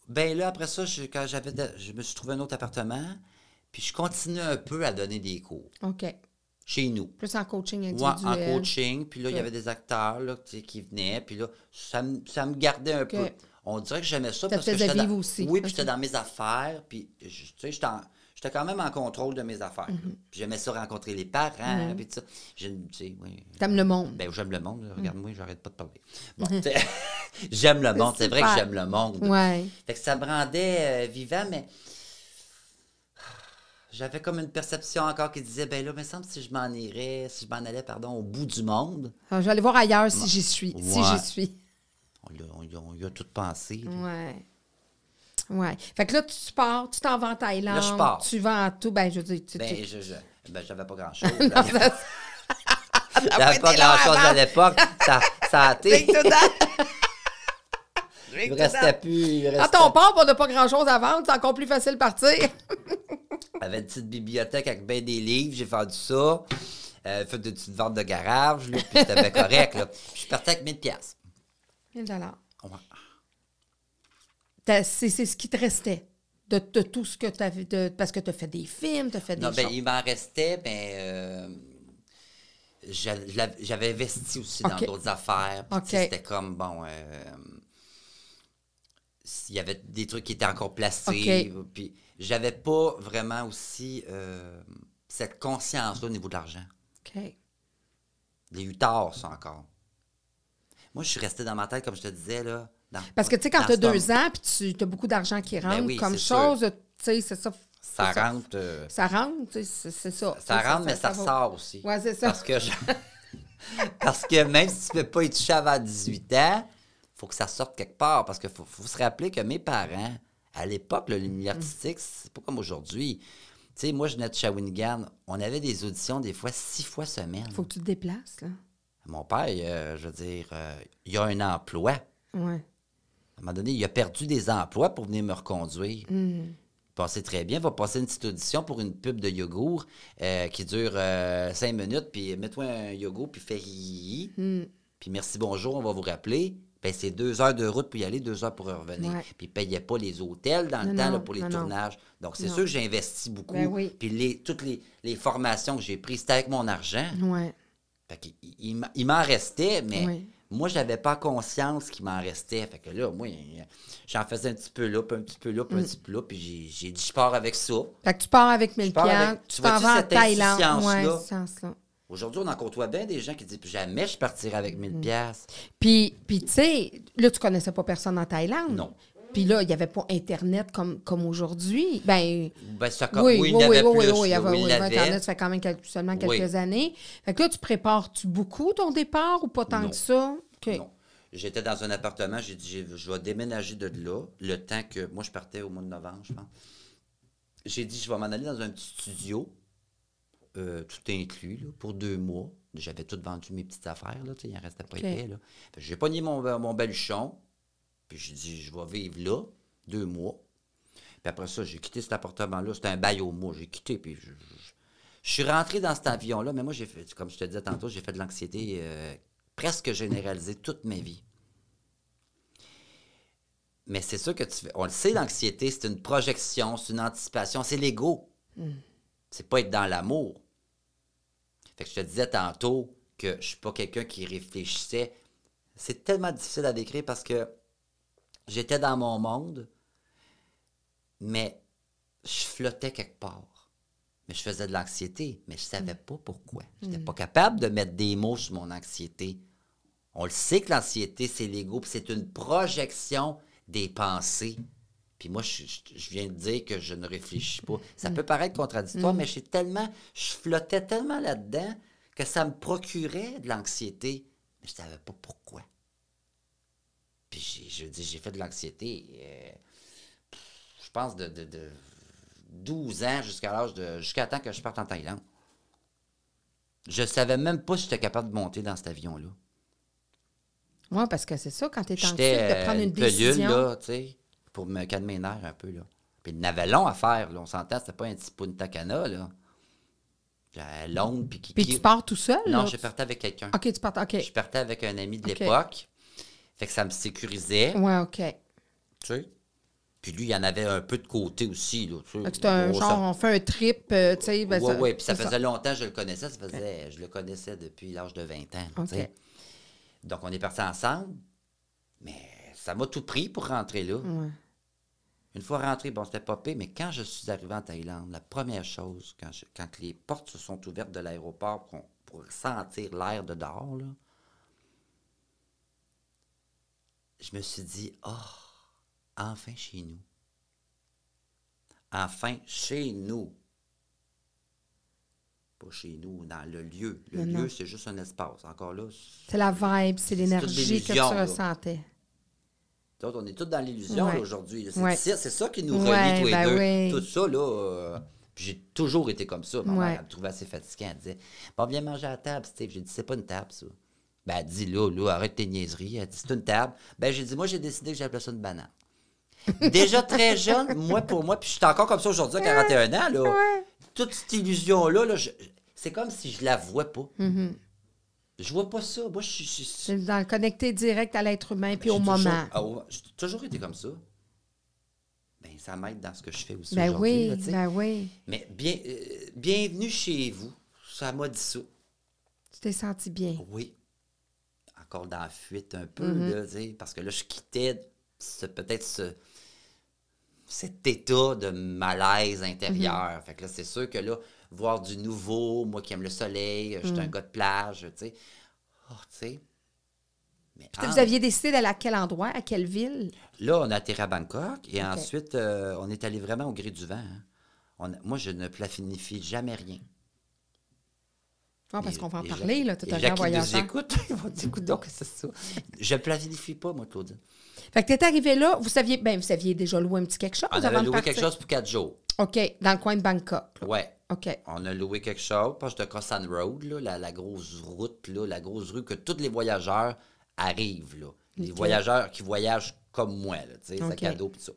Ben là, après ça, je, quand j'avais je me suis trouvé un autre appartement. Puis je continue un peu à donner des cours OK. chez nous. Plus en coaching Ouais, individuel. en coaching. Puis là, il y avait des acteurs là, qui venaient. Puis là, ça, me- ça me gardait un peu. On dirait que j'aimais ça. Ça parce que j'étais dans- aussi. Oui, puis j'étais dans mes affaires. Puis, tu sais, j'étais en- j'étais quand même en contrôle de mes affaires. Mhm. J'aimais ça rencontrer les parents. Puis tout ça. Oui. T'aimes le monde. Ben, j'aime le monde. Mm. Regarde-moi, j'arrête pas de parler. Bon, sais, j'aime le monde. C'est vrai que j'aime le monde. Ouais. Fait que ça me rendait euh, vivant, mais j'avais comme une perception encore qui disait, ben là, il me semble si je m'en irais, si je m'en allais, pardon, au bout du monde. Alors, je vais aller voir ailleurs si j'y suis. Si j'y suis. On y a, on y a- on y a tout pensé. là. Ouais. Ouais. Fait que là, tu pars, tu t'en vas en Thaïlande. Là, je pars. Tu vends tout. Ben, je veux dire, tu, Ben, tu- je, je- ben, j'avais pas grand-chose. Avait pas grand-chose à l'époque. Ça, ça a été. Il restait plus. Il me Quand restait- on part, on n'a pas grand-chose à vendre, c'est encore plus facile de partir. J'avais une petite bibliothèque avec bien des livres. J'ai vendu ça. Euh, fait des petites ventes de garage. Là, puis c'était bien correct. Là. Je suis parti avec 1000 pièces. 1000 dollars. Ouais. C'est c'est ce qui te restait de, de tout ce que tu avais. De, parce que tu as fait des films, tu as fait des Non, ben, il m'en restait, mais euh, je l'avais- j'avais investi aussi dans d'autres affaires. puis, tu sais, Ok. C'était comme, bon, euh, s'il y avait des trucs qui étaient encore placés. Puis j'avais pas vraiment aussi euh, cette conscience au niveau de l'argent. OK. Il a eu tard, ça encore. Moi, je suis resté dans ma tête, comme je te disais, là. Dans- Parce que, tu sais, quand tu as deux ans, puis tu as beaucoup d'argent qui rentre, Ben oui, comme chose, tu sais, c'est ça. Ça rentre. euh, Ça rentre, tu sais, c'est ça. ça rentre, mais ça ressort aussi. Ouais, c'est ça. Parce que, je- parce que même si tu ne peux pas y toucher avant 18 ans, il faut que ça sorte quelque part. Parce qu'il faut, faut se rappeler que mes parents, à l'époque, le milieu artistique, c'est pas comme aujourd'hui. Tu sais, moi, je venais de Shawinigan. On avait des auditions des fois six fois semaine. faut que tu te déplaces, là. Mon père, euh, je veux dire, euh, il a un emploi. À un moment donné, il a perdu des emplois pour venir me reconduire. Il passait très bien. Il va passer une petite audition pour une pub de yogourt euh, qui dure euh, cinq minutes. Puis mets-toi un yogourt, puis fais hi, hi. Puis merci, bonjour, on va vous rappeler. Ben, c'est deux heures de route pour y aller, deux heures pour revenir. Ouais. Puis ils ne payaient pas les hôtels dans le temps là, pour les non, tournages. Donc, c'est sûr que j'ai investi beaucoup. Ben oui. Puis les, toutes les, les formations que j'ai prises, c'était avec mon argent. Ouais. Fait qu'il- il, il m'en restait, mais Oui. Moi, j'avais pas conscience qu'il m'en restait. Fait que là, moi, j'en faisais un petit peu là, puis un petit peu là, puis un petit peu là, puis j'ai- dit, je pars avec ça. Fait que tu pars avec 1000 pars avec- piastres, tu t'en vas en cette Thaïlande. Ouais. Aujourd'hui, on en côtoie bien des gens qui disent, jamais je partirai avec Mm. 1000 piastres. Puis, puis tu sais, là, tu connaissais pas personne en Thaïlande. Non. Puis là, il n'y avait pas Internet comme, comme aujourd'hui. Ben, Ben, ça, oui, oui, oui, il oui, y avait oui, plus, oui, il y avait, oui. Internet, ça fait quand même quelques- seulement quelques années. Fait que là, tu prépares-tu beaucoup ton départ ou pas tant Non. que ça? Non. J'étais dans un appartement, j'ai dit, je vais déménager de là, le temps que. Moi, je partais au mois de novembre, je pense. J'ai dit, je vais m'en aller dans un petit studio, euh, tout inclus, là, pour deux mois. J'avais tout vendu mes petites affaires, là, il en restait pas OK. épais. J'ai pogné mon, mon baluchon, puis j'ai dit, je vais vivre là, deux mois. Puis après ça, j'ai quitté cet appartement-là. C'était un bail au mois. J'ai quitté, puis je, je- je suis rentré dans cet avion-là, mais moi, j'ai fait, comme je te disais tantôt, j'ai fait de l'anxiété euh, presque généralisée toute ma vie. Mais c'est sûr que tu fais. On le sait, l'anxiété, c'est une projection, c'est une anticipation, c'est l'ego. C'est pas être dans l'amour. Fait que je te disais tantôt que je suis pas quelqu'un qui réfléchissait. C'est tellement difficile à décrire parce que j'étais dans mon monde, mais je flottais quelque part. Mais je faisais de l'anxiété, mais je savais pas pourquoi. Je n'étais pas capable de mettre des mots sur mon anxiété. On le sait que l'anxiété, c'est l'ego, puis c'est une projection des pensées. Puis moi, je, viens de dire que je ne réfléchis pas. Ça peut paraître contradictoire, mais tellement, je flottais tellement là-dedans que ça me procurait de l'anxiété, mais je ne savais pas pourquoi. Puis j'ai, je dis, j'ai fait de l'anxiété, euh, je pense, de, de, de 12 ans jusqu'à l'âge de. jusqu'à temps que je parte en Thaïlande. Je savais même pas si j'étais capable de monter dans cet avion-là. Oui, parce que c'est ça, quand tu es anxieux, de prendre euh, une, une pelule, décision. là, tu sais, pour me calmer les nerfs un peu, là. Puis il n'avait long à faire, là. On s'entend, c'était pas un petit Punta Cana, là. J'avais long, puis qui... Puis tu pars tout seul? Non, là? j'ai parti avec quelqu'un. OK, tu pars. OK. Je partais avec un ami de l'époque. Fait que ça me sécurisait, Ouais, OK. tu sais? Puis lui, il y en avait un peu de côté aussi, là, tu sais. Un genre, ça- on fait un trip, euh, tu sais. ben, Oui, ça- oui, puis ça faisait longtemps que je le connaissais. Ça faisait, Je le connaissais depuis l'âge de 20 ans. tu OK. sais. Donc, on est partis ensemble, mais ça m'a tout pris pour rentrer là. Ouais. Une fois rentré, bon, c'était pas pire, mais quand je suis arrivé en Thaïlande, la première chose, quand, je- quand les portes se sont ouvertes de l'aéroport pour, pour sentir l'air de dehors, là, je me suis dit, oh, enfin chez nous. Enfin chez nous. Pas chez nous, dans le lieu. Le Non, lieu, c'est juste un espace. Encore là, C'est la vibe, c'est l'énergie que tu ressentais. Autres, on est tous dans l'illusion Ouais. aujourd'hui. C'est Ouais. ça qui nous relie Ouais, tous les ben deux. oui. Tout ça, là. euh, j'ai toujours été comme ça. Ma mère, elle me trouvait assez fatiguée. Elle disait Bon, viens manger à la table, Steve. J'ai dit C'est pas une table, ça. Ben, elle dit Là, là, arrête tes niaiseries. Elle dit C'est une table. Ben, j'ai dit Moi, j'ai décidé que j'appelais ça une banane. Déjà très jeune, moi pour moi, puis je suis encore comme ça aujourd'hui à 41 ans, là. Toute cette illusion-là, là, je- c'est comme si je la vois pas. Mm-hmm. Je vois pas ça. Moi, je suis. je- dans le connecté direct à l'être humain puis j'ai au toujours- moment. ah, ouais, J'ai toujours été comme ça. Ben, ça m'aide dans ce que je fais aussi Ben oui, là, ben oui. Mais bien, euh, bienvenue chez vous. Ça m'a dit ça. Tu t'es senti bien. Oui. Encore dans la fuite un peu, Mm-hmm. là, parce que là, je quittais ce- peut-être ce, cet état de malaise intérieur. Mm-hmm. Fait que là, c'est sûr que là, voir du nouveau, moi qui aime le soleil, je Mm. suis un gars de plage, tu sais. Oh, tu sais. Mais Puis en- Vous aviez décidé d'aller à quel endroit, à quelle ville? Là, on a atterri à Bangkok et ensuite, euh, on est allé vraiment au gré du vent. hein. On a- moi, je ne planifie jamais rien. Ah, parce qu'on va en parler, là, tout qui nous voyageur. écoutent, ils vont dire, Écoute donc, c'est ça. Je ne planifie pas, moi, Claudine. Fait que t'es arrivé là, vous saviez, ben, vous aviez déjà loué un petit quelque chose On avant avait de loué quelque chose pour quatre jours. OK, dans le coin de Bangkok. là. Ouais. OK. On a loué quelque chose, proche de Kosan Road, là, la, la grosse route, là, la grosse rue que tous les voyageurs arrivent. Là. Les voyageurs qui voyagent comme moi, là, tu sais, Ok. sac à dos, pis ça.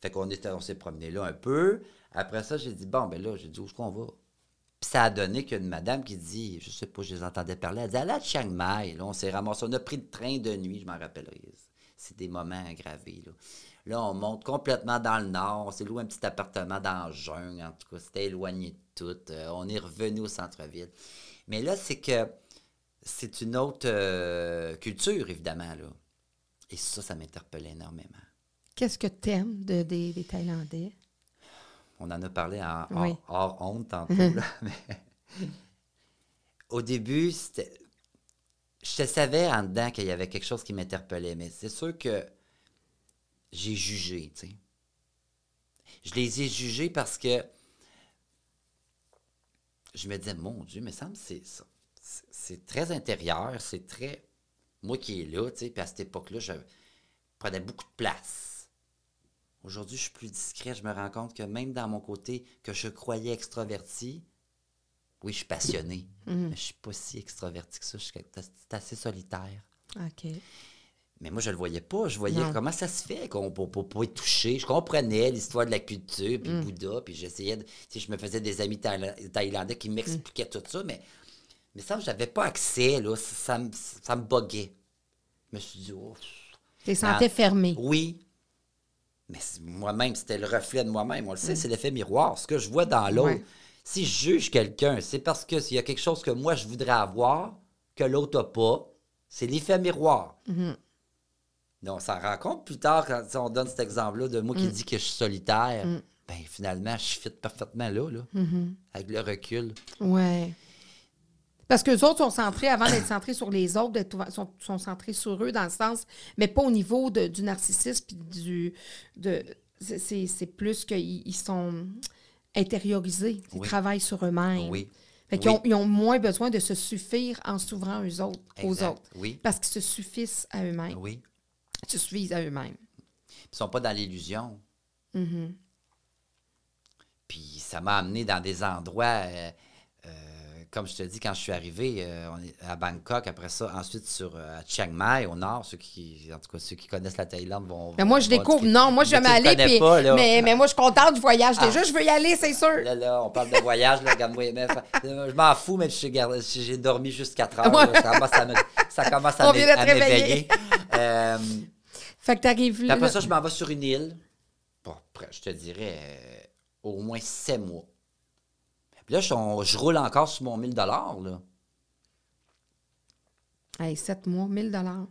Fait qu'on on s'est promené là un peu. Après ça, j'ai dit, bon, ben là, j'ai dit, où est-ce qu'on va? Puis ça a donné qu'une madame qui dit, je sais pas, je les entendais parler, elle dit, allez à Chiang Mai. Là, on s'est ramassé, on a pris le train de nuit, je m'en rappellerai. C'est des moments aggravés, là. On monte complètement dans le nord. On s'est loué un petit appartement dans la jungle. En tout cas, c'était éloigné de tout. Euh, on est revenu au centre-ville. Mais là, c'est que c'est une autre euh, culture, évidemment. Et ça, ça m'interpellait énormément. Qu'est-ce que tu aimes de, des, des Thaïlandais? On en a parlé en, Oui. hors, honte tantôt. là, mais au début. Je savais en dedans qu'il y avait quelque chose qui m'interpellait, mais c'est sûr que j'ai jugé, tu sais. Je les ai jugés parce que je me disais, mon Dieu, mais ça me C'est très intérieur, c'est très. Moi qui est là, tu sais, puis à cette époque-là, je prenais beaucoup de place. Aujourd'hui, je suis plus discret. Je me rends compte que même dans mon côté que je croyais extraverti, oui, je suis passionné, mais je suis pas si extraverti que ça. Je suis c'est assez solitaire. OK. Mais moi, je le voyais pas. Je voyais Non. comment ça se fait qu'on peut pas être touché. Je comprenais l'histoire de la culture, puis Bouddha, puis j'essayais de... Tu sais, je me faisais des amis thaïla- thaïlandais qui m'expliquaient tout ça, mais... Mais ça, j'avais pas accès, là. Ça, ça me, ça me buguait. Je me suis dit, oh... Tu sentais fermé. Oui. Mais c'est- moi-même, c'était le reflet de moi-même. On le sait, c'est l'effet miroir. Ce que je vois dans l'autre. Ouais. Si je juge quelqu'un, c'est parce que s'il y a quelque chose que moi, je voudrais avoir, que l'autre n'a pas, c'est l'effet miroir. Donc, on s'en rend compte plus tard quand on donne cet exemple-là de moi qui dit que je suis solitaire. Ben, finalement, je fit parfaitement là, là avec le recul. Ouais. Parce que les autres sont centrés, avant d'être centrés sur les autres, sont, sont centrés sur eux dans le sens, mais pas au niveau de- du narcissisme puis du. De, c'est- plus qu'ils ils sont intériorisés. Ils Oui. travaillent sur eux-mêmes. Oui. Fait ont, ils ont moins besoin de se suffire en s'ouvrant eux autres, aux autres. Oui. Parce qu'ils se suffisent à eux-mêmes. Oui. Ils se suffisent à eux-mêmes. Ils sont pas dans l'illusion. Mhm. Puis ça m'a amené dans des endroits, euh, comme je te dis, quand je suis arrivé euh, à Bangkok, après ça, ensuite sur euh, à Chiang Mai, au nord, ceux qui, en tout cas, ceux qui connaissent la Thaïlande vont. Mais moi, je découvre. Non, moi, je vais pas, là. Mais, mais moi, je suis contente du voyage. Ah. Déjà, je veux y aller, c'est sûr. Là, là, on parle de voyage, là, regarde-moi, mais, je m'en fous, mais j'ai dormi juste 4 heures. là, ça commence à me- ça commence à à m'éveiller. Euh, Fait que t'arrives là. après ça, je m'en vais sur une île. Bon, je te dirais euh, au moins sept mois. Puis là, je, on- je roule encore sur mon 1000 là. Hey, 7 mois, 1000 dollars.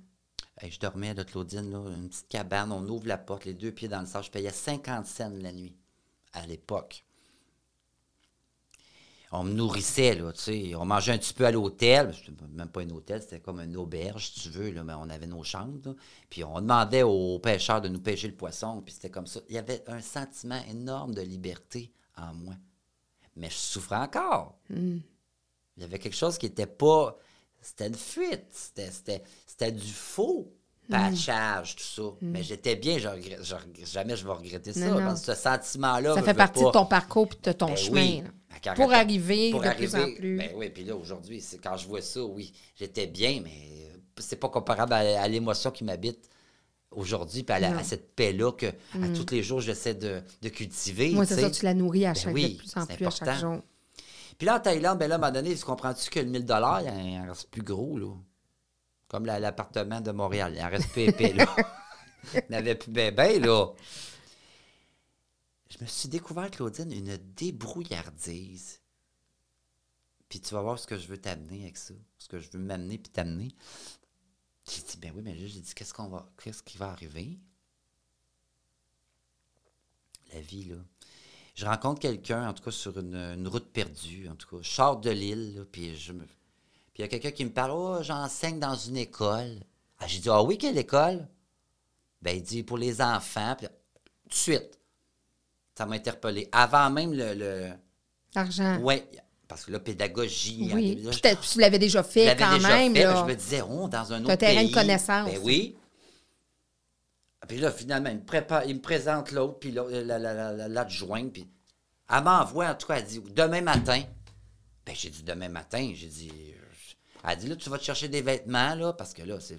Hey, je dormais de Claudine, là, une petite cabane, on ouvre la porte, les deux pieds dans le sable. Je payais 50 cents la nuit à l'époque. On me nourrissait, là, tu sais. On mangeait un petit peu à l'hôtel. C'était même pas un hôtel, c'était comme une auberge, si tu veux, là, mais on avait nos chambres. là. Puis on demandait aux pêcheurs de nous pêcher le poisson, puis c'était comme ça. Il y avait un sentiment énorme de liberté en moi. Mais je souffrais encore. Il y avait quelque chose qui n'était pas. C'était une fuite. C'était, c'était, c'était du faux patchage, tout ça. Mais j'étais bien, je regrette- je regrette- jamais je vais regretter ça. Non, non. Parce que ce sentiment-là. Ça fait partie pas- de ton parcours et de ton Ben chemin. oui. Pour arriver pour de plus en arriver, plus. Ben oui, puis là, aujourd'hui, c'est, quand je vois ça, oui, j'étais bien, mais c'est pas comparable à, à l'émotion qui m'habite aujourd'hui, puis à, la- Non. Mm. à cette paix-là que à tous les jours, j'essaie de, de cultiver. Moi, c'est ça, tu la nourris à Ben chaque oui, de plus en c'est plus à chaque important. jour. Puis là, en Thaïlande, ben là, à un moment donné, tu comprends-tu que le 1000 il en reste plus gros, là? Comme la- l'appartement de Montréal. Il en reste plus épais, là. il n'avait plus ben, ben, là. Je me suis découvert, Claudine, une débrouillardise. Puis tu vas voir ce que je veux t'amener avec ça. Ce que je veux m'amener puis t'amener. J'ai dit, ben oui, mais là, j'ai dit, qu'est-ce qu'on va. Qu'est-ce qui va arriver? La vie, là je rencontre quelqu'un, en tout cas sur une, une route perdue, en tout cas. Je sors de l'île, là, puis je me. Puis il y a quelqu'un qui me parle Oh, j'enseigne dans une école. Ah, j'ai dit Ah oui, quelle école? Ben, il dit pour les enfants. Puis, tout de suite, ça m'a interpellé. Avant même le. le... L'argent. Oui, parce que là, pédagogie. Ah. Là, tu l'avais déjà fait quand déjà même. fait, là. je me disais, oh, dans un T'as un autre terrain de connaissance. Ben oui. Puis là, finalement, il me, prépare, il me présente l'autre, puis l'autre, la- la- la- la- l'adjointe, puis elle m'envoie, en tout cas, elle dit, demain matin. Ben, j'ai dit, demain matin, j'ai dit, euh, elle dit, là, tu vas te chercher des vêtements, là, parce que là, c'est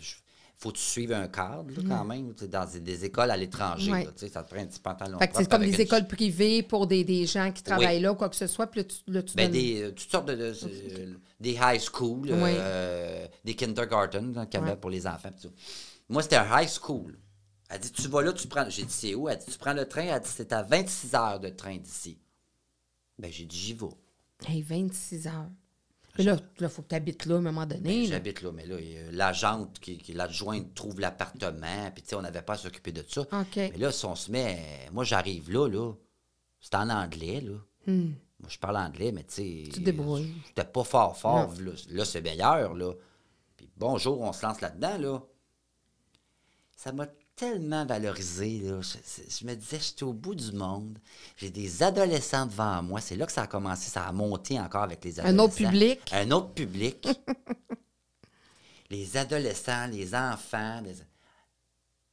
faut que tu suives un cadre, là, quand même, dans des, des écoles à l'étranger, Mm. Ouais. là, ça te prend un petit pantalon c'est comme des écoles privées pour des, des gens qui travaillent là ou quoi que ce soit. Puis là, tu, là, tu Ben, donnes- des, euh, toutes sortes de, de- euh, des high school, Oui. euh, des kindergarten hein, qu'il y avait Ouais. pour les enfants. tout. Moi, c'était un high school. Elle dit, tu vas là, tu prends. J'ai dit, c'est où? Elle dit, tu prends le train? Elle dit, c'est à 26 heures de train d'ici. Ben, j'ai dit, j'y vais. Hey, 26 heures. Mais là, il faut que tu habites là à un moment donné. là. J'habite là, mais là, l'agente, qui, qui l'adjointe, trouve l'appartement, puis tu sais, on n'avait pas à s'occuper de ça. OK. Mais là, si on se met. Moi, j'arrive là, là. C'est en anglais, là. Hmm. Moi, je parle anglais, mais tu sais. Tu débrouilles. J'étais pas fort, fort. Là, Là, c'est meilleur, là. Puis bonjour, on se lance là-dedans, là. Ça m'a tellement valorisé, là. Je, me disais, j'étais au bout du monde. J'ai des adolescents devant moi. C'est là que ça a commencé. Ça a monté encore avec les adolescents. Un autre public? Un autre public. les adolescents, les enfants. les-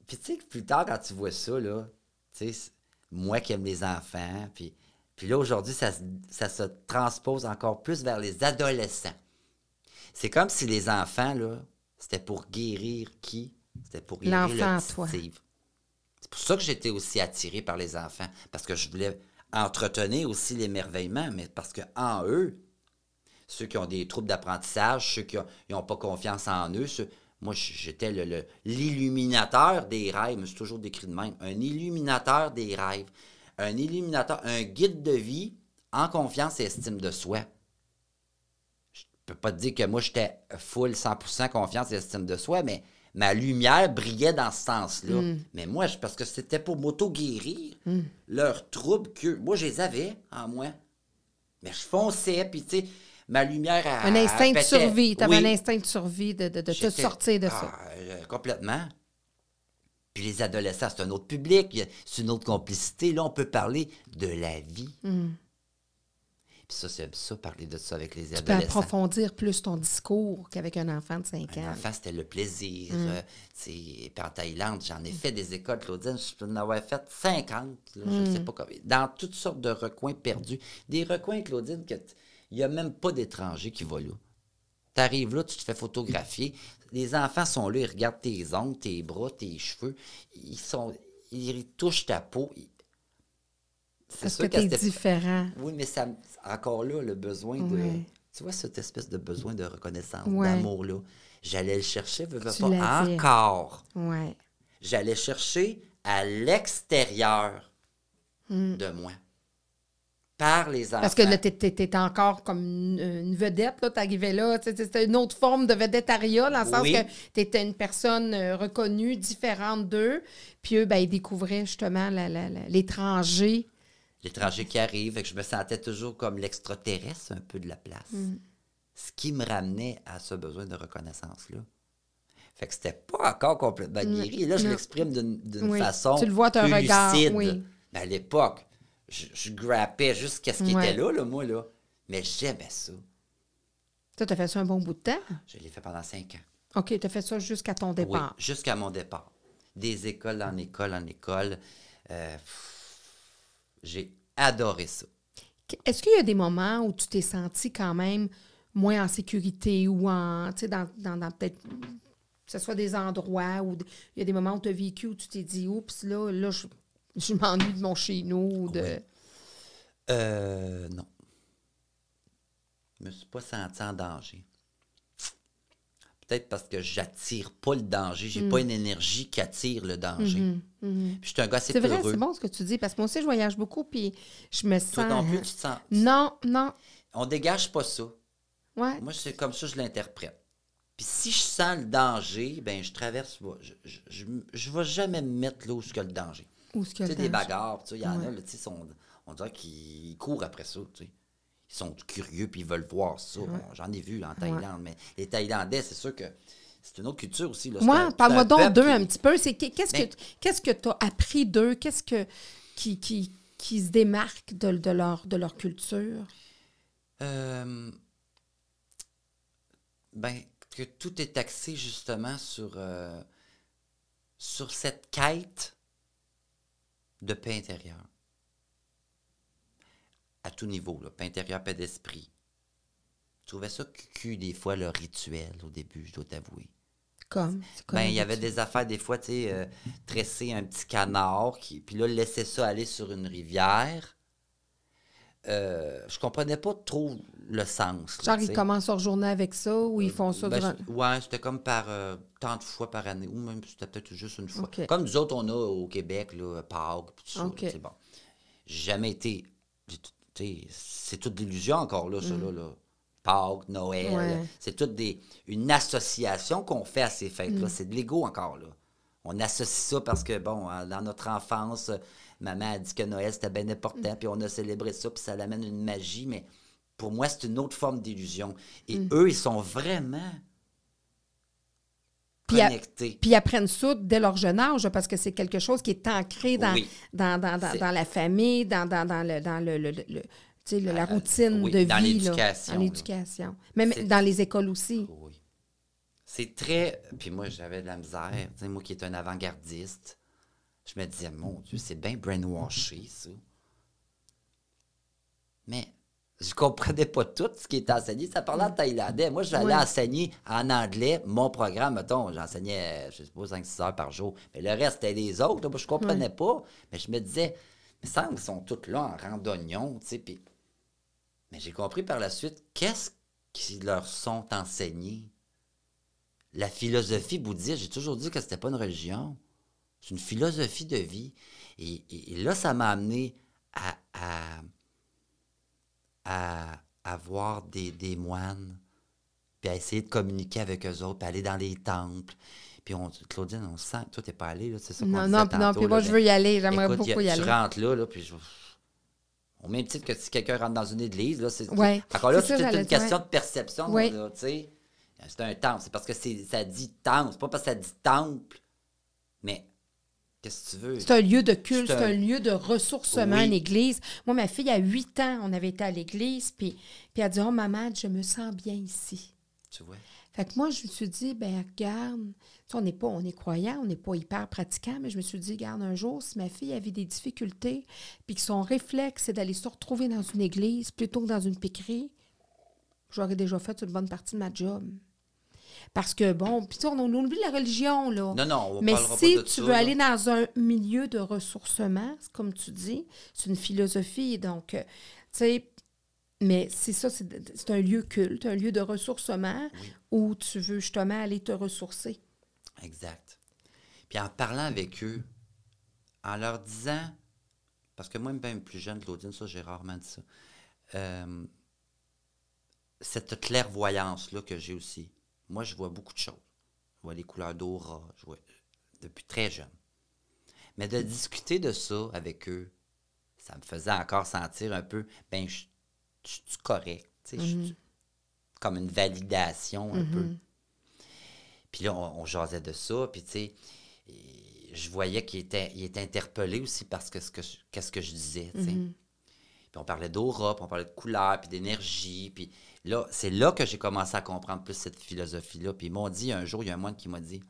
Puis tu sais, que plus tard, quand tu vois ça, là, tu sais, moi qui aime les enfants, puis, puis là, aujourd'hui, ça, se- ça se transpose encore plus vers les adolescents. C'est comme si les enfants, là, c'était pour guérir qui? C'était pour L'enfant, le toi. C'est pour ça que j'étais aussi attiré par les enfants, parce que je voulais entretenir aussi l'émerveillement, mais parce que en eux, ceux qui ont des troubles d'apprentissage, ceux qui n'ont pas confiance en eux, ceux- moi, j'étais le- le- l'illuminateur des rêves, suis toujours décrit de même, un illuminateur des rêves, un illuminateur, un guide de vie en confiance et estime de soi. Je peux pas te dire que moi, j'étais full 100% confiance et estime de soi, mais ma lumière brillait dans ce sens-là. Mais moi, parce que c'était pour m'auto-guérir, leurs troubles que moi, je les avais en moi. Mais je fonçais, puis tu sais, ma lumière a. Un instinct de survie. Tu avais Oui. un instinct de survie de, de, de te sortir de ça. Ah, euh, complètement. Puis les adolescents, c'est un autre public, c'est une autre complicité. Là, on peut parler de la vie. Hmm. Puis ça, c'est ça, parler de ça avec les Tu peux adolescents. approfondir plus ton discours qu'avec un enfant de 5 Un ans. enfant, c'était le plaisir. Mm. euh, tu puis en Thaïlande, j'en ai fait des écoles, Claudine. Je peux en avoir fait 50. là, Mm. Je sais pas combien. Dans toutes sortes de recoins perdus. Des recoins, Claudine, que il n'y a même pas d'étranger qui va là. Tu arrives là, tu te fais photographier. Les enfants sont là, ils regardent tes ongles, tes bras, tes cheveux. Ils sont. Ils touchent ta peau. C'est Parce que sûr tu cette- différent. oui, mais ça, encore là, le besoin de. Ouais. Tu vois, cette espèce de besoin de reconnaissance, Ouais. d'amour-là. J'allais le chercher, veux, pas, encore. Ouais. J'allais chercher à l'extérieur Hmm. de moi. Par les enfants. Parce que là, tu étais encore comme une, une vedette, là, t'arrivais là. C'était une autre forme de vedettariat, dans le sens que tu étais une personne euh, reconnue, différente d'eux. Puis eux, ben, ils découvraient justement l'étranger. L'étranger qui arrive, fait que je me sentais toujours comme l'extraterrestre un peu de la place. Hmm. Ce qui me ramenait à ce besoin de reconnaissance-là. Fait que c'était pas encore complètement guéri. Là, je l'exprime d'une Oui. façon Tu le vois, t'as plus regard, lucide. oui. Mais à l'époque, je, je grappais jusqu'à ce qui Ouais. était là, là, moi, là. Mais j'aimais ça. Toi, tu as fait ça un bon bout de temps? Je l'ai fait pendant cinq ans. OK, tu as fait ça jusqu'à ton Oui, départ. jusqu'à mon départ. Des écoles en école en école. Euh, pff, J'ai adoré ça. Est-ce qu'il y a des moments où tu t'es senti quand même moins en sécurité ou en, tu sais, dans, dans, dans peut-être, que ce soit des endroits où il y a des moments où tu as vécu où tu t'es dit, oups, là, là, je, je m'ennuie de mon chez nous. ou De... Oui. Euh, non. Je me suis pas senti en danger. Peut-être parce que j'attire pas le danger. J'ai Mm. pas une énergie qui attire le danger. Puis je suis un gars assez C'est vrai, c'est bon ce que tu dis, parce que moi aussi, je voyage beaucoup, puis je me sens... Toi non plus, tu te sens. Non, non, On dégage pas ça. ouais. Moi, c'est comme ça que je l'interprète. Puis si je sens le danger, ben je traverse pas. Je, je, je, je vais jamais me mettre là où est le danger. Où est-ce que Tu sais, des danger? bagarres, tu sais, il y en Ouais. a, là, tu sais, sont- on dirait qu'ils courent après ça, tu sais. Ils sont curieux, puis ils veulent voir ça. Bon, J'en ai vu en Thaïlande, mais les Thaïlandais, c'est sûr que c'est une autre culture aussi. Là. C'est parle-moi donc d'eux qui- un petit peu. C'est que- qu'est-ce Ben- que qu'est-ce que tu as appris d'eux? Qu'est-ce que qui, qui, qui se démarque de, de leur de leur culture? Euh, ben, que tout est axé justement sur, euh, sur cette quête de paix intérieure. À tout niveau, là, paix intérieure, paix d'esprit. Je trouvais ça cucu des fois, le rituel, au début, je dois t'avouer. Comme? Ben, il y avait des affaires, des fois, tu sais, euh, tresser un petit canard, qui, puis là, laisser ça aller sur une rivière. Euh, je comprenais pas trop le sens. là, Genre, ils commencent leur journée avec ça ou ils font ça Ben, durant... ouais, c'était comme par euh, tant de fois par année, ou même c'était peut-être juste une fois. Comme nous autres, on a au Québec, là, Pâques, puis tout ça. OK. là, c'est bon. J'ai jamais été. j'ai C'est toute l'illusion encore, là, ça, Mm. là. là. Pâques, Noël. Ouais. C'est toute des, une association qu'on fait à ces fêtes-là. Mm. C'est de l'ego encore, là. On associe ça parce que, bon, euh, dans notre enfance, maman a dit que Noël, c'était bien important, Mm. puis on a célébré ça, puis ça l'amène une magie, mais pour moi, c'est une autre forme d'illusion. Et Mm. eux, ils sont vraiment Puis à- connectés. Puis ils apprennent ça dès leur jeune âge, parce que c'est quelque chose qui est ancré dans, Oui. dans, dans, dans, la famille, dans, dans, dans le, dans le, la Euh, routine oui, de dans vie. l'éducation, Dans l'éducation. Même dans les écoles aussi. Oui. C'est très. Puis moi, j'avais de la misère. Tu sais, moi qui est un avant-gardiste, je me disais, mon Dieu, c'est bien brainwashé, ça. Mais je comprenais pas tout ce qui était enseigné. Ça parlait en thaïlandais. Moi, j'allais Ouais. enseigner en anglais mon programme. Mettons, j'enseignais, je sais pas, 5-6 heures par jour. Mais le reste, c'était les autres. là. Moi, je comprenais pas. Mais je me disais, il me semble qu'ils sont tous là en rang d'oignon, tu sais. Puis... Mais j'ai compris par la suite, qu'est-ce qui leur sont enseignés? La philosophie bouddhiste, j'ai toujours dit que c'était pas une religion. C'est une philosophie de vie. Et, et- et là, ça m'a amené à, à, à, à voir des, des moines, puis à essayer de communiquer avec eux autres, puis aller dans les temples. Puis on, Claudine, on sent, toi, t'es pas allée, là, c'est ça Non, non, non, puis moi, là, je veux y aller. J'aimerais beaucoup y aller. Tu rentres là, là, puis je... Au même titre que si quelqu'un rentre dans une église, là, c'est... Ouais. Encore là, C'est une dire, question ouais. de perception, là, tu sais. C'est un temple, c'est parce que c'est, ça dit temple, c'est pas parce que ça dit temple. Mais, qu'est-ce que tu veux? C'est un lieu de culte, C'est un- lieu de ressourcement, Oui. une église. Moi, ma fille, à 8 ans, on avait été à l'église, puis, puis elle a dit Oh, maman, je me sens bien ici. Tu vois? Fait que moi, je me suis dit, ben regarde, tu sais, on n'est pas, on est croyant, on n'est pas hyper pratiquant, mais je me suis dit, regarde, un jour, si ma fille avait des difficultés, puis que son réflexe, c'est d'aller se retrouver dans une église plutôt que dans une piquerie, j'aurais déjà fait une bonne partie de ma job. Parce que, bon, puis on, on oublie la religion, là. Non, non, on Mais si pas de tu ça, veux là. aller dans un milieu de ressourcement, comme tu dis, c'est une philosophie. Donc, euh, tu sais, mais c'est ça, c'est c'est un lieu culte, un lieu de ressourcement Oui. où tu veux justement aller te ressourcer. Exact. Puis en parlant avec eux, en leur disant, parce que moi, même plus jeune, Claudine, ça, j'ai rarement dit ça, euh, cette clairvoyance-là que j'ai aussi. Moi, je vois beaucoup de choses. Je vois les couleurs d'aura, je vois depuis très jeune. Mais de discuter de ça avec eux, ça me faisait encore sentir un peu, ben, je suis correct? tu sais, je suis- Comme une validation un peu. Puis là, on, on jasait de ça, puis tu sais, je voyais qu'il était, il était interpellé aussi parce que ce que je- qu'est-ce que je disais, tu sais. Puis on parlait d'aura, puis on parlait de couleur, puis d'énergie, puis là, c'est là que j'ai commencé à comprendre plus cette philosophie-là. Puis ils m'ont dit, un jour, il y a un moine qui m'a dit,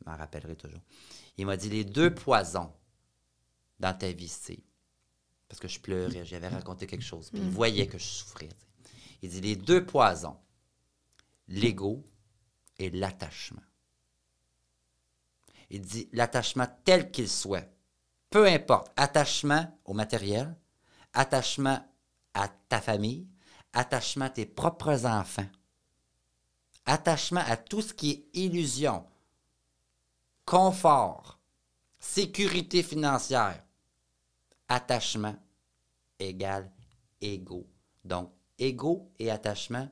je m'en rappellerai toujours, il m'a dit, les deux poisons dans ta vie, c'est... Parce que je pleurais, j'avais raconté quelque chose, puis il voyait que je souffrais. Il dit, les deux poisons, l'ego et l'attachement. Il dit l'attachement tel qu'il soit, peu importe, attachement au matériel, attachement à ta famille, attachement à tes propres enfants, attachement à tout ce qui est illusion, confort, sécurité financière, attachement égale ego. Donc, ego et attachement,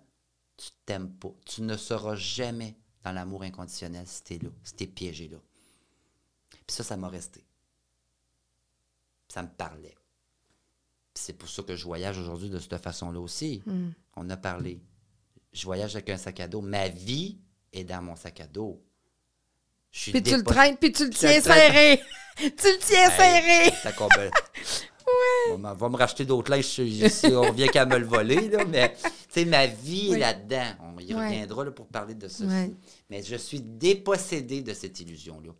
tu t'aimes pas. Tu ne seras jamais dans l'amour inconditionnel si t'es là, si t'es piégé là. Puis ça, ça m'a resté. Ça me parlait. C'est pour ça que je voyage aujourd'hui de cette façon-là aussi. On a parlé. Je voyage avec un sac à dos. Ma vie est dans mon sac à dos. Je suis Puis tu le traînes, puis tu le tiens serré. tu le tiens Hey, serré. ça comble. On va- me racheter d'autres linges si, on revient qu'à me le voler, là, mais tu sais, ma vie est là-dedans. On y Ouais. reviendra là, pour parler de ça. Ouais. Mais je suis dépossédé de cette illusion-là.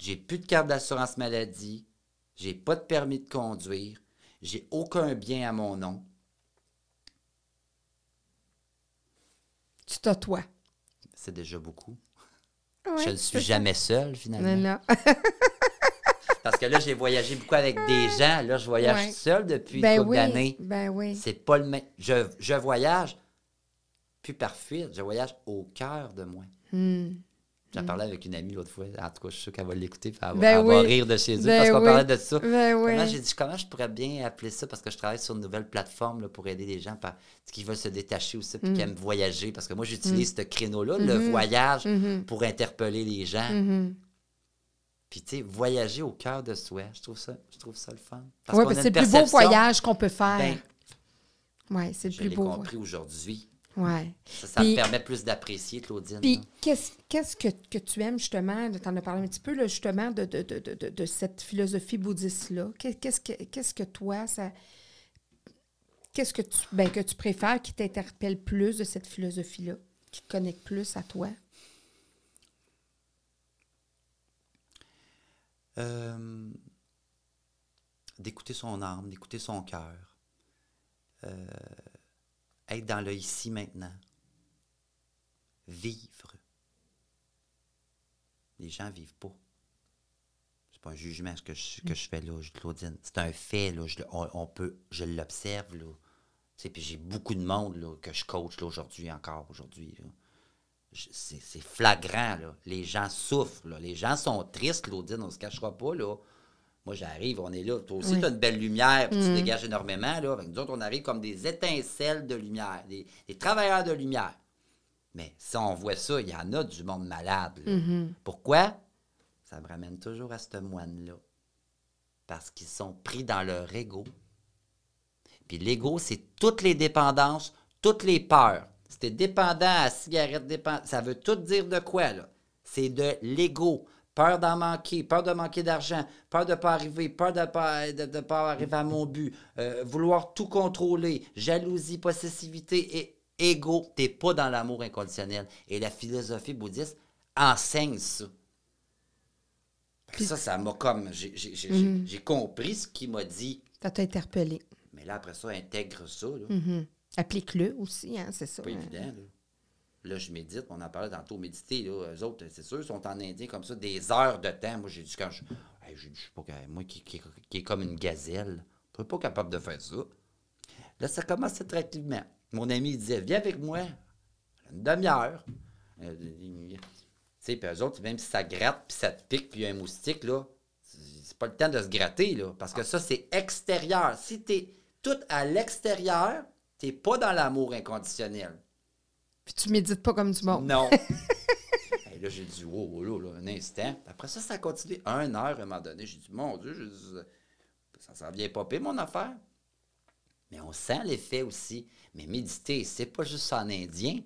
J'ai plus de carte d'assurance maladie, j'ai pas de permis de conduire, j'ai aucun bien à mon nom. Tu t'as toi. C'est déjà beaucoup. Ouais, je ne suis jamais seul, finalement. Non, non. Parce que là, j'ai voyagé beaucoup avec des gens. Là, je voyage Ouais. seul depuis ben une couple oui. d'années. Ben oui. C'est pas le même. Je, je voyage plus par fuite, je voyage au cœur de moi. Hmm. J'en parlais avec une amie l'autre fois. En tout cas, je suis sûr qu'elle va l'écouter. puis Elle, va- Ben elle va oui. rire de chez eux Ben parce qu'on oui. parlait de ça. Ben oui. Comment j'ai dit comment je pourrais bien appeler ça parce que je travaille sur une nouvelle plateforme là, pour aider les gens par- qui veulent se détacher aussi puis qui aiment voyager parce que moi j'utilise ce créneau-là, le voyage, pour interpeller les gens. Mhm. Puis tu sais, voyager au cœur de soi, je trouve ça, je trouve ça le fun. Parce Oui, c'est le plus beau voyage qu'on peut faire. ben, oui, c'est le je plus l'ai beau. compris aujourd'hui. Ouais. Ça, ça Puis- me permet plus d'apprécier Claudine. Puis qu'est-ce qu'est-ce que, que tu aimes justement, tu en as parlé un petit peu, là, justement, de, de, de, de, cette philosophie bouddhiste-là? Qu'est- Qu'est-ce que, qu'est-ce que toi, ça. Qu'est-ce que tu, ben, que tu préfères qui t'interpelle plus de cette philosophie-là, qui te connecte plus à toi? Euh, d'écouter son âme, d'écouter son cœur. Euh, être dans le ici maintenant. Vivre. Les gens vivent pas. C'est pas un jugement ce que je, que je fais là, Claudine. C'est un fait, là. Je, on, peut, je l'observe, là. Puis j'ai beaucoup de monde là, que je coach aujourd'hui encore, aujourd'hui. C'est flagrant, là. Les gens souffrent, là. Les gens sont tristes, Claudine, on se cachera pas, là. Moi, j'arrive, on est là. Toi aussi, Oui. tu as une belle lumière, puis tu dégages énormément, là. Avec nous autres, on arrive comme des étincelles de lumière, des, des travailleurs de lumière. Mais si on voit ça, il y en a du monde malade, là. Pourquoi? Ça me ramène toujours à ce moine-là. Parce qu'ils sont pris dans leur ego. Puis l'ego, c'est toutes les dépendances, toutes les peurs. Si t'es dépendant à cigarette, dépend- ça veut tout dire de quoi, là? C'est de l'ego. Peur d'en manquer, peur de manquer d'argent, peur de ne pas arriver, peur de ne pas, de, de pas arriver à mon but, euh, vouloir tout contrôler, jalousie, possessivité et ego. T'es pas dans l'amour inconditionnel. Et la philosophie bouddhiste enseigne ça. Que ça, ça m'a comme... J'ai j'ai- compris ce qu'il m'a dit. Ça t'a interpellé. Mais là, après ça, intègre ça. Mhm. Applique-le aussi, hein, c'est ça. pas hein. évident. Là. Là, je médite, on en parlait tantôt, méditer, là, eux autres, c'est sûr, sont en indien comme ça, des heures de temps. Moi, j'ai dit, quand je. Hey, je suis pas. Moi, qui, qui, qui est comme une gazelle, je suis pas capable de faire ça. Là, ça commence à tranquillement. Mon ami, disait, viens avec moi, une demi-heure. Euh, Tu sais, puis eux autres, même si ça gratte, puis ça te pique, puis il y a un moustique, là, c'est pas le temps de se gratter, là, parce que ça, c'est extérieur. Si t'es tout à l'extérieur, t'es pas dans l'amour inconditionnel. Puis tu médites pas comme du monde. Non. Hey, là, j'ai dit, wow, wow, là, là, un instant. Après ça, ça a continué une heure à un moment donné. J'ai dit, mon Dieu, dit, ça s'en vient pas pire, mon affaire. Mais on sent l'effet aussi. Mais méditer, c'est pas juste en indien.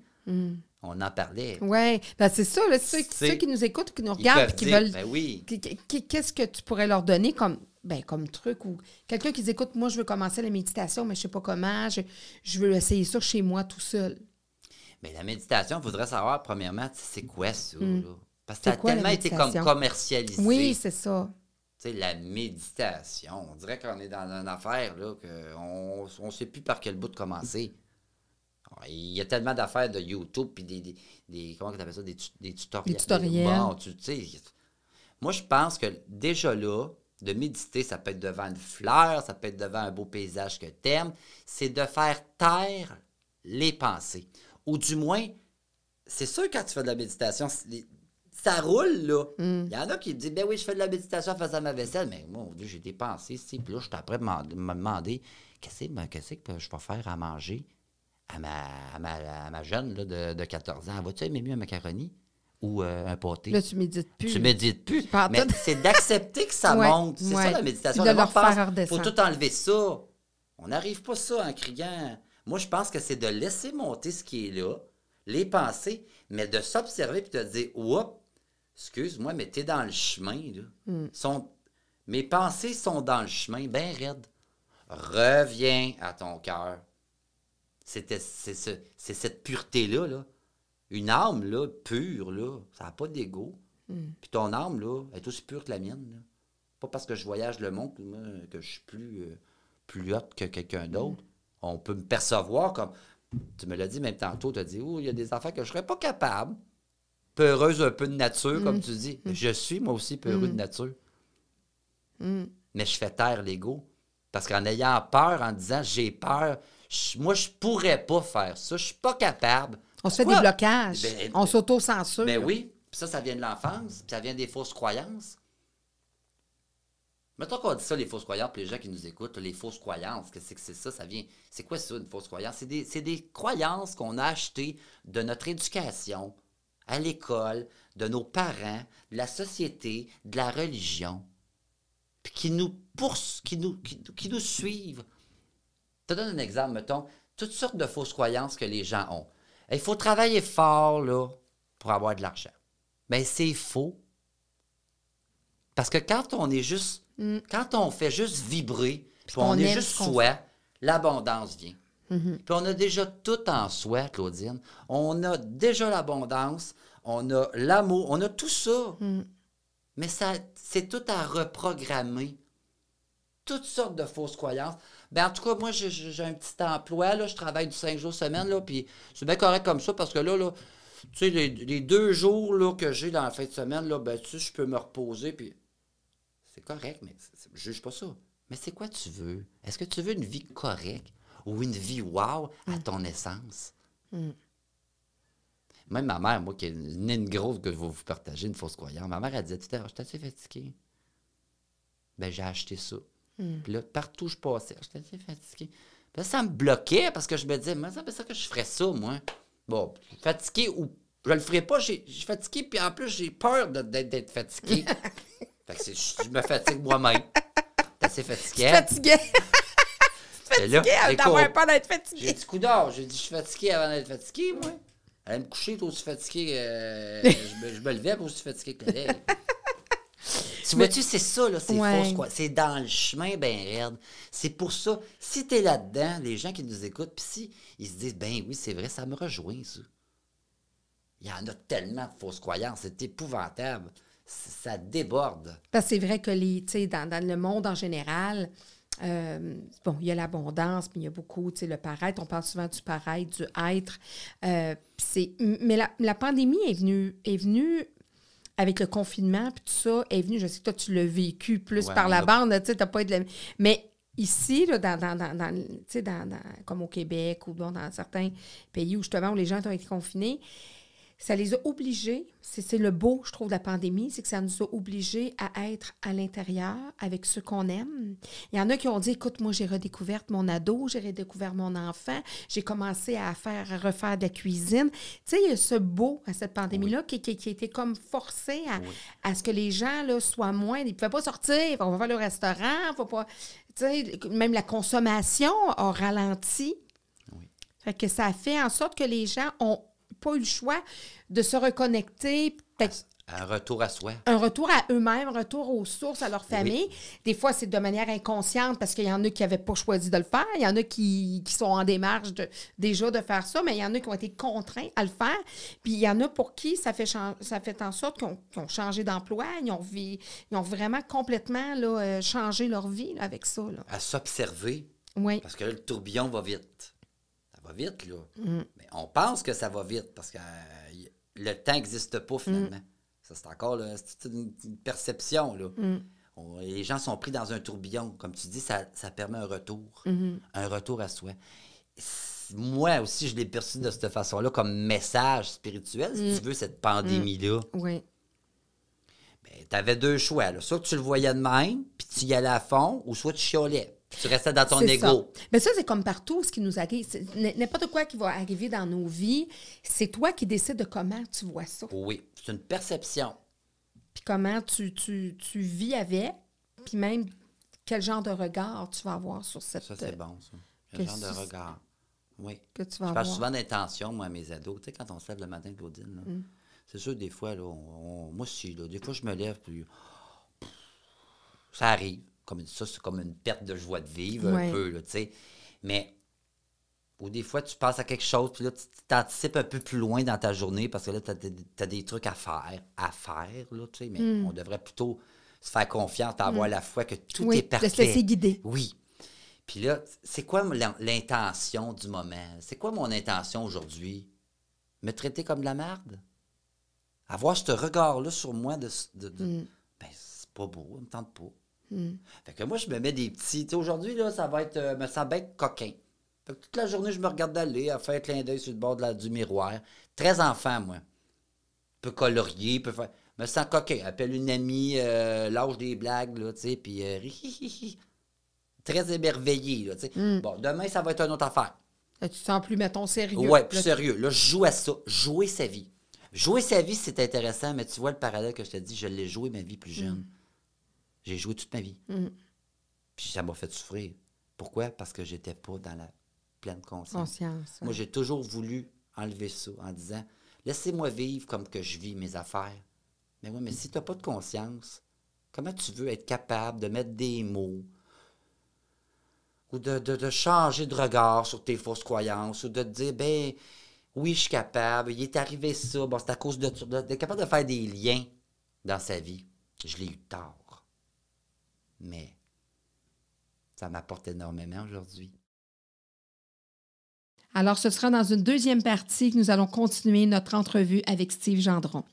On en parlait. Oui, ben c'est ça, là, ceux, qui nous écoutent, qui nous regardent, qui dire, veulent. Ben oui. Qu- qu- Qu'est-ce que tu pourrais leur donner comme, ben, comme truc ou quelqu'un qui dit écoute, moi je veux commencer la méditation, mais je sais pas comment, je, je veux essayer ça chez moi tout seul. Mais la méditation, il faudrait savoir, premièrement, c'est quoi ça? là? Parce que ça a Hmm. Quoi, tellement été comme commercialisé. Oui, c'est ça. Tu sais, la méditation, on dirait qu'on est dans une affaire, là, qu'on ne sait plus par quel bout de commencer. Il y a tellement d'affaires de YouTube, puis des, des, des- comment tu appelles ça, des, tu- des tutoriels. Des tutoriels. Bon, tu moi, je pense que déjà là, de méditer, ça peut être devant une fleur, ça peut être devant un beau paysage que t'aimes, c'est de faire taire les pensées. Ou du moins, c'est sûr quand tu fais de la méditation, les- ça roule, là. Il y en a qui disent, ben oui, je fais de la méditation en faisant ma vaisselle, mais mon Dieu, j'ai des pensées, si. Puis là, je suis après me demander, qu'est-ce que qu'est-ce que je vais faire à manger à ma, à ma, à ma jeune là, de, de 14 ans? Vas-tu aimer mieux un macaroni ou euh, un pâté? Là, tu médites plus. Tu médites plus. Mais c'est d'accepter que ça Ouais, monte. C'est ouais. ça la méditation. Redescendre. faut tout enlever ça. On n'arrive pas ça en criant. Moi, je pense que c'est de laisser monter ce qui est là, les pensées, mais de s'observer puis de dire Oups, excuse-moi, mais t'es dans le chemin. Là. Hmm. Sont- Mes pensées sont dans le chemin, bien raide. Reviens à ton cœur. C'est ce- cette pureté-là. Là. Une âme là, pure, là, ça n'a pas d'ego. Puis ton âme, là, elle est aussi pure que la mienne. là. Pas parce que je voyage le monde que je suis plus, euh, plus haute que quelqu'un d'autre. On peut me percevoir comme. Tu me l'as dit même tantôt, tu as dit, oh, il y a des affaires que je serais pas capable. Peureuse un peu de nature, comme tu dis. Je suis moi aussi peureux de nature. Mais je fais taire l'ego. Parce qu'en ayant peur, en disant j'ai peur, je- moi, je pourrais pas faire ça. Je suis pas capable. On se fait des blocages. Ben, on s'auto-censure. Ben oui. Puis ça, ça vient de l'enfance, puis ça vient des fausses croyances. Mettons qu'on dit ça, les fausses croyances, puis les gens qui nous écoutent, les fausses croyances, qu'est-ce que c'est ça? Ça vient. C'est quoi ça, une fausse croyance? C'est des, des croyances qu'on a achetées de notre éducation, à l'école, de nos parents, de la société, de la religion, puis qui nous poussent, qui nous, qui, qui nous suivent. Je te donne un exemple, mettons, toutes sortes de fausses croyances que les gens ont. Il faut travailler fort, là, pour avoir de l'argent. Mais c'est faux. Parce que quand on est juste, quand on fait juste vibrer, puis on, est juste soi, l'abondance vient. Puis on a déjà tout en soi, Claudine. On a déjà l'abondance, on a l'amour, on a tout ça. Mais ça, c'est tout à reprogrammer. Toutes sortes de fausses croyances. Ben, en tout cas, moi, j'ai- un petit emploi, là, je travaille du 5 jours semaine, là, puis c'est bien correct comme ça, parce que là, là tu sais, les, les deux jours là, que j'ai dans la fin de semaine, là, ben, tu sais, je peux me reposer, puis c'est correct, mais je juge pas ça. Mais c'est quoi tu veux? Est-ce que tu veux une vie correcte ou une vie wow à ton essence? Même ma mère, moi, qui est une, une grosse que je vais vous partager, une fausse croyance, ma mère, elle disait, tu sais, je suis assez fatiguée. Ben, j'ai acheté ça. Puis là, partout où je passais, j'étais assez fatiguée. Puis là, ça me bloquait parce que je me disais, mais ça dire que je ferais ça, moi. Bon, fatigué ou je le ferais pas, je suis fatigué, puis en plus, j'ai peur d'être fatigué. fait que c'est- je, me fatigue moi-même. T'es assez fatigué. Fatigué. Là, Fatigué écoute, d'avoir peur d'être J'ai fatigué. dit coup d'or. J'ai dit, je suis fatigué avant d'être fatigué, moi. Allez me coucher, toi aussi fatigué. euh, je, me, je me levais, aussi fatigué que la. Tu vois-tu, c'est ça, là, c'est Ouais. fausse quoi. C'est dans le chemin, ben raide. C'est pour ça, si t'es là-dedans, les gens qui nous écoutent, puis si ils se disent, ben oui, c'est vrai, ça me rejoint, ça. Il y en a tellement de fausses croyances, c'est épouvantable. Ça déborde. Parce que c'est vrai que les, dans, dans le monde en général, euh, bon, il y a l'abondance, mais il y a beaucoup, tu sais, le paraître. On parle souvent du paraître, du être. Euh, puis c'est, mais la, la pandémie est venue, est venue avec le confinement, puis tout ça, est venue, je sais que toi, tu l'as vécu plus Ouais, par la a- bande, tu sais, t'as pas été... la- Mais ici, là, dans, dans, dans, dans- comme au Québec ou bon, dans certains pays où justement où les gens ont été confinés, ça les a obligés, c'est le beau, je trouve, de la pandémie, c'est que ça nous a obligés à être à l'intérieur avec ceux qu'on aime. Il y en a qui ont dit, écoute, moi, j'ai redécouvert mon ado, j'ai redécouvert mon enfant, j'ai commencé à faire, à refaire de la cuisine. Tu sais, il y a ce beau à cette pandémie-là qui, qui, qui a été comme forcé à, à ce que les gens là, soient moins, ils ne pouvaient pas sortir, on va faire le restaurant, faut pas, tu sais, même la consommation a ralenti. Fait que ça a fait en sorte que les gens ont pas eu le choix de se reconnecter, peut-être Un retour à soi. un retour à eux-mêmes, un retour aux sources, à leur famille. Des fois, c'est de manière inconsciente parce qu'il y en a qui n'avaient pas choisi de le faire. Il y en a qui, qui sont en démarche de, déjà de faire ça, mais il y en a qui ont été contraints à le faire. Puis il y en a pour qui ça fait, ça fait en sorte qu'ils ont, changé d'emploi, ils ont, ils ont vraiment complètement là, euh, changé leur vie là, avec ça. Là. À s'observer. Oui. Parce que là, le tourbillon va vite. Va vite, là. Mm. Mais on pense que ça va vite parce que euh, le temps n'existe pas, finalement. Mm. Ça, c'est encore là, c'est une, une perception, là. On- les gens sont pris dans un tourbillon. Comme tu dis, ça, ça permet un retour. Un retour à soi. Moi aussi, je l'ai perçu de cette façon-là, comme message spirituel, si tu veux, cette pandémie-là. Oui. Ben, tu avais deux choix. Là. Soit tu le voyais de même, puis tu y allais à fond, ou soit tu chiolais. Tu restais dans ton ego. ça. Mais ça, c'est comme partout ce qui nous arrive. N'importe quoi qui va arriver dans nos vies, c'est toi qui décides de comment tu vois ça. Oui, c'est une perception. Puis comment tu, tu, tu vis avec, puis même quel genre de regard tu vas avoir sur cette... Ça, c'est bon, ça. que Le genre de regard. Oui. que tu vas Je parle avoir. souvent d'intention, moi, à mes ados. Tu sais, quand on se lève le matin, Claudine, là, Mm. c'est sûr, des fois, là, on- on- moi aussi, là, des fois, je me lève, puis ça arrive. Comme ça, c'est comme une perte de joie de vivre, Ouais. un peu, là, tu sais. Mais, ou des fois, tu penses à quelque chose, puis là, tu t'anticipes un peu plus loin dans ta journée, parce que là, tu as, des trucs à faire, à faire, là, tu sais. Mais Mm. on devrait plutôt se faire confiance, avoir la foi que tout Oui, est de parfait. se laisser guider. Oui. Puis là, c'est quoi l'in- l'intention du moment? C'est quoi mon intention aujourd'hui? Me traiter comme de la merde? Avoir ce regard-là sur moi de... de- de- Mm. Ben, c'est pas beau, ça me tente pas. Fait que moi, je me mets des petits... Aujourd'hui, là, ça va être... euh, me sens bien coquin. Fait que toute la journée, je me regarde aller, à faire un clin d'œil sur le bord de la- du miroir. Très enfant, moi. peut colorier, peut faire. Me sens coquin. Appelle une amie, euh, lâche des blagues, là, tu sais, puis euh, très émerveillé, là, tu sais. Mm. Bon, demain, ça va être une autre affaire. Là, tu te sens plus, mettons, sérieux. Ouais, plus Là, sérieux. Là, je joue à ça. Jouer sa vie. Jouer sa vie, c'est intéressant, mais tu vois le parallèle que je te dis, je l'ai joué ma vie plus jeune. J'ai joué toute ma vie. Mm. Puis ça m'a fait souffrir. Pourquoi? Parce que j'étais pas dans la pleine conscience. Conscience. Moi, j'ai toujours voulu enlever ça en disant laissez-moi vivre comme que je vis mes affaires. Mais oui, mais si tu n'as pas de conscience, comment tu veux être capable de mettre des mots ou de, de- de changer de regard sur tes fausses croyances ou de te dire ben oui, je suis capable, il est arrivé ça, bon, c'est à cause de d'être capable de faire des liens dans sa vie. Je l'ai eu tard. Mais ça m'apporte énormément aujourd'hui. Alors, ce sera dans une deuxième partie que nous allons continuer notre entrevue avec Steve Gendron.